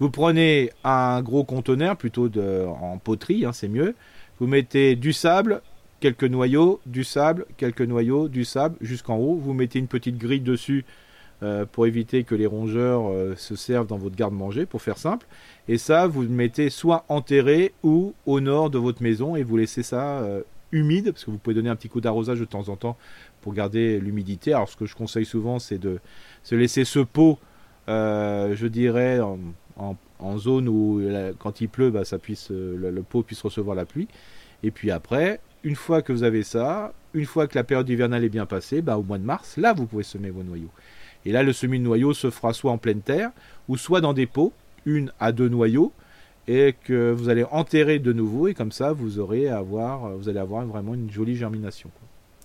vous prenez un gros conteneur, plutôt de, en poterie, hein, c'est mieux, vous mettez du sable, quelques noyaux, du sable, quelques noyaux, du sable, jusqu'en haut, vous mettez une petite grille dessus euh, pour éviter que les rongeurs euh, se servent dans votre garde-manger, pour faire simple. Et ça, vous le mettez soit enterré ou au nord de votre maison et vous laissez ça euh, humide, parce que vous pouvez donner un petit coup d'arrosage de temps en temps pour garder l'humidité. Alors, ce que je conseille souvent, c'est de se laisser ce pot, je dirais, en, zone où quand il pleut, bah, ça puisse, le pot puisse recevoir la pluie. Et puis après, une fois que vous avez ça, une fois que la période hivernale est bien passée, bah, au mois de mars, là, vous pouvez semer vos noyaux. Et là, le semis de noyaux se fera soit en pleine terre, ou soit dans des pots, une à deux noyaux, et que vous allez enterrer de nouveau, et comme ça, vous aurez à avoir, vous allez avoir vraiment une jolie germination. quoi.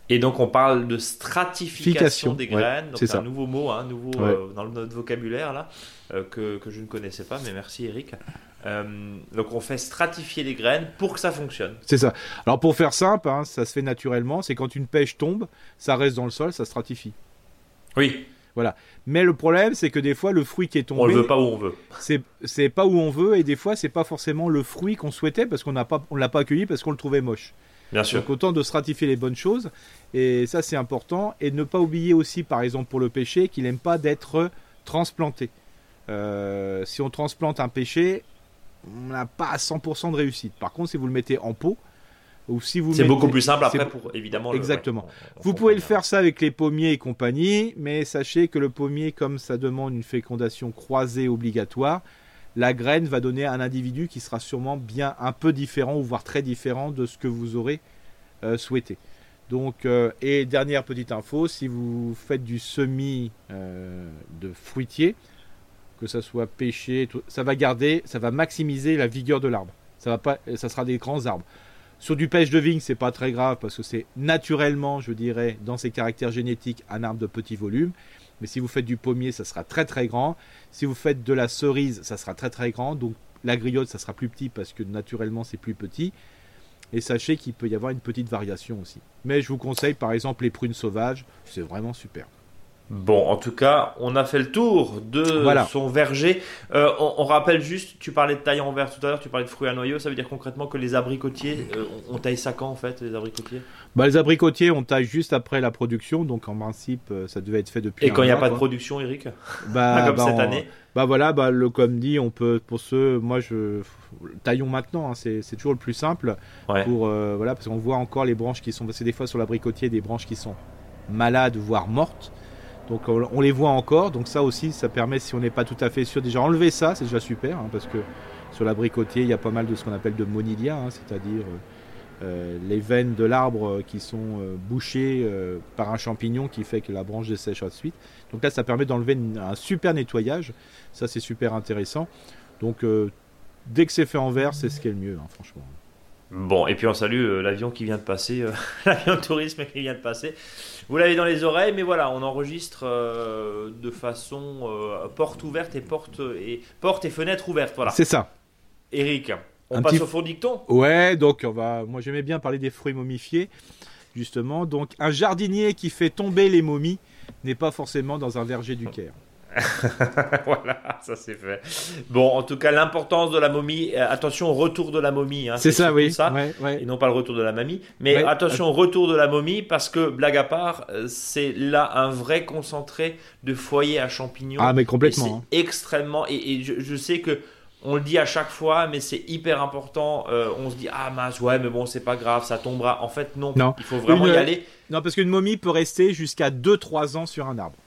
Et donc on parle de stratification Fication, des graines, c'est un ça. nouveau mot, hein, nouveau Ouais. euh, dans notre vocabulaire là, euh, que, que je ne connaissais pas, mais merci Eric. Euh, donc on fait stratifier les graines pour que ça fonctionne. C'est ça. Alors pour faire simple, hein, ça se fait naturellement, c'est quand une pêche tombe, ça reste dans le sol, ça stratifie. Oui. Voilà. Mais le problème, c'est que des fois, le fruit qui est tombé. On le veut pas où on veut. C'est pas où on veut, et des fois, c'est pas forcément le fruit qu'on souhaitait parce qu'on n'a pas, on l'a pas accueilli parce qu'on le trouvait moche. Bien sûr. Donc autant de stratifier les bonnes choses, et ça c'est important. Et ne pas oublier aussi, par exemple pour le pêcher, qu'il n'aime pas d'être transplanté. Euh, si on transplante un pêcher, on n'a pas 100% de réussite. Par contre, si vous le mettez en pot, ou si vous c'est beaucoup plus simple après pour évidemment. Exactement. vous pouvez le faire ça avec les pommiers et compagnie, mais sachez que le pommier, comme ça demande une fécondation croisée obligatoire, la graine va donner un individu qui sera sûrement bien un peu différent ou voire très différent de ce que vous aurez euh, souhaité. Donc, euh, et dernière petite info, si vous faites du semis euh, de fruitier, que ça soit pêché, ça va garder, ça va maximiser la vigueur de l'arbre. Ça va pas, ça sera des grands arbres. Sur du pêche de vigne, c'est pas très grave parce que c'est naturellement, je dirais, dans ses caractères génétiques, un arbre de petit volume. Mais si vous faites du pommier, ça sera très très grand. Si vous faites de la cerise, ça sera très très grand. Donc la griotte, ça sera plus petit parce que naturellement c'est plus petit. Et sachez qu'il peut y avoir une petite variation aussi. Mais je vous conseille par exemple les prunes sauvages, c'est vraiment super. Bon, en tout cas, on a fait le tour de son verger. Euh, on, rappelle juste, tu parlais de taille en verre tout à l'heure, tu parlais de fruits à noyaux. Ça veut dire concrètement que les abricotiers, euh, on taille ça quand en fait, les abricotiers? Bah, Les abricotiers, on taille juste après la production. Donc en principe, euh, ça devait être fait depuis. Et quand il n'y a pas de production, Eric? Bah, Comme bah, cette année Bah voilà, bah, le, comme dit, on peut, pour ceux, moi je. Taillons maintenant, hein, c'est toujours le plus simple. Pour, voilà, parce qu'on voit encore les branches qui sont. Parce que des fois sur l'abricotier, des branches qui sont malades, voire mortes. Donc on, les voit encore, donc ça aussi, ça permet, si on n'est pas tout à fait sûr, déjà enlever ça, c'est déjà super, hein, parce que sur l'abricotier, il y a pas mal de ce qu'on appelle de monilia, hein, c'est-à-dire euh, euh, les veines de l'arbre qui sont euh, bouchées par un champignon qui fait que la branche dessèche ensuite. Donc là, ça permet d'enlever un super nettoyage, ça c'est super intéressant. Donc dès que c'est fait en verre, c'est ce qui est le mieux, hein, franchement. Bon, et puis on salue l'avion qui vient de passer, l'avion de tourisme qui vient de passer. Vous l'avez dans les oreilles, mais voilà, on enregistre euh, de façon euh, porte ouverte et porte et porte et fenêtre ouverte. Voilà. C'est ça. Eric, on passe au fond dicton? Ouais, donc on va. Moi, j'aimais bien parler des fruits momifiés, justement. Donc, un jardinier qui fait tomber les momies n'est pas forcément dans un verger du Caire. voilà, ça c'est fait. Bon, en tout cas, l'importance de la momie. Euh, attention au retour de la momie. Hein, c'est ça, oui. Ça, Et non pas le retour de la mamie. Mais attention au retour de la momie parce que, blague à part, euh, c'est là un vrai concentré de foyer à champignons. Ah, mais complètement. Hein. Extrêmement. Et, je, sais que. On le dit à chaque fois, mais c'est hyper important. Euh, on se dit ah mince ouais, mais bon c'est pas grave, ça tombera. En fait non, non. il faut vraiment y aller. Non parce qu'une momie peut rester jusqu'à 2-3 ans sur un arbre.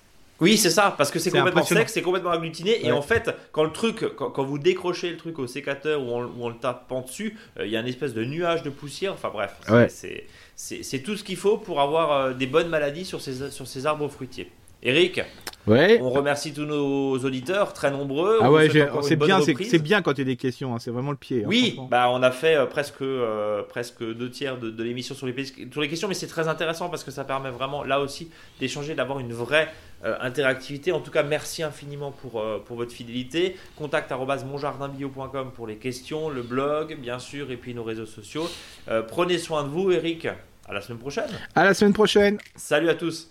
Oui, c'est ça, parce que c'est complètement sec, c'est complètement agglutiné. Et en fait, quand le truc, quand, vous décrochez le truc au sécateur ou en, le tapant dessus, euh, il y a une espèce de nuage de poussière. Enfin bref, c'est tout ce qu'il faut pour avoir euh, des bonnes maladies sur ces, sur ces arbres fruitiers. Eric Ouais. On remercie tous nos auditeurs, très nombreux. Ah ouais, c'est bien, c'est bien quand il y a des questions, hein, c'est vraiment le pied. Hein, oui, bah on a fait euh, presque presque deux tiers de, l'émission sur les, sur les questions, mais c'est très intéressant parce que ça permet vraiment là aussi d'échanger, d'avoir une vraie euh, interactivité. En tout cas, merci infiniment pour, euh, pour votre fidélité. Contact monjardinbio.com pour les questions, le blog, bien sûr, et puis nos réseaux sociaux. Euh, prenez soin de vous, Eric. À la semaine prochaine. À la semaine prochaine. Salut à tous.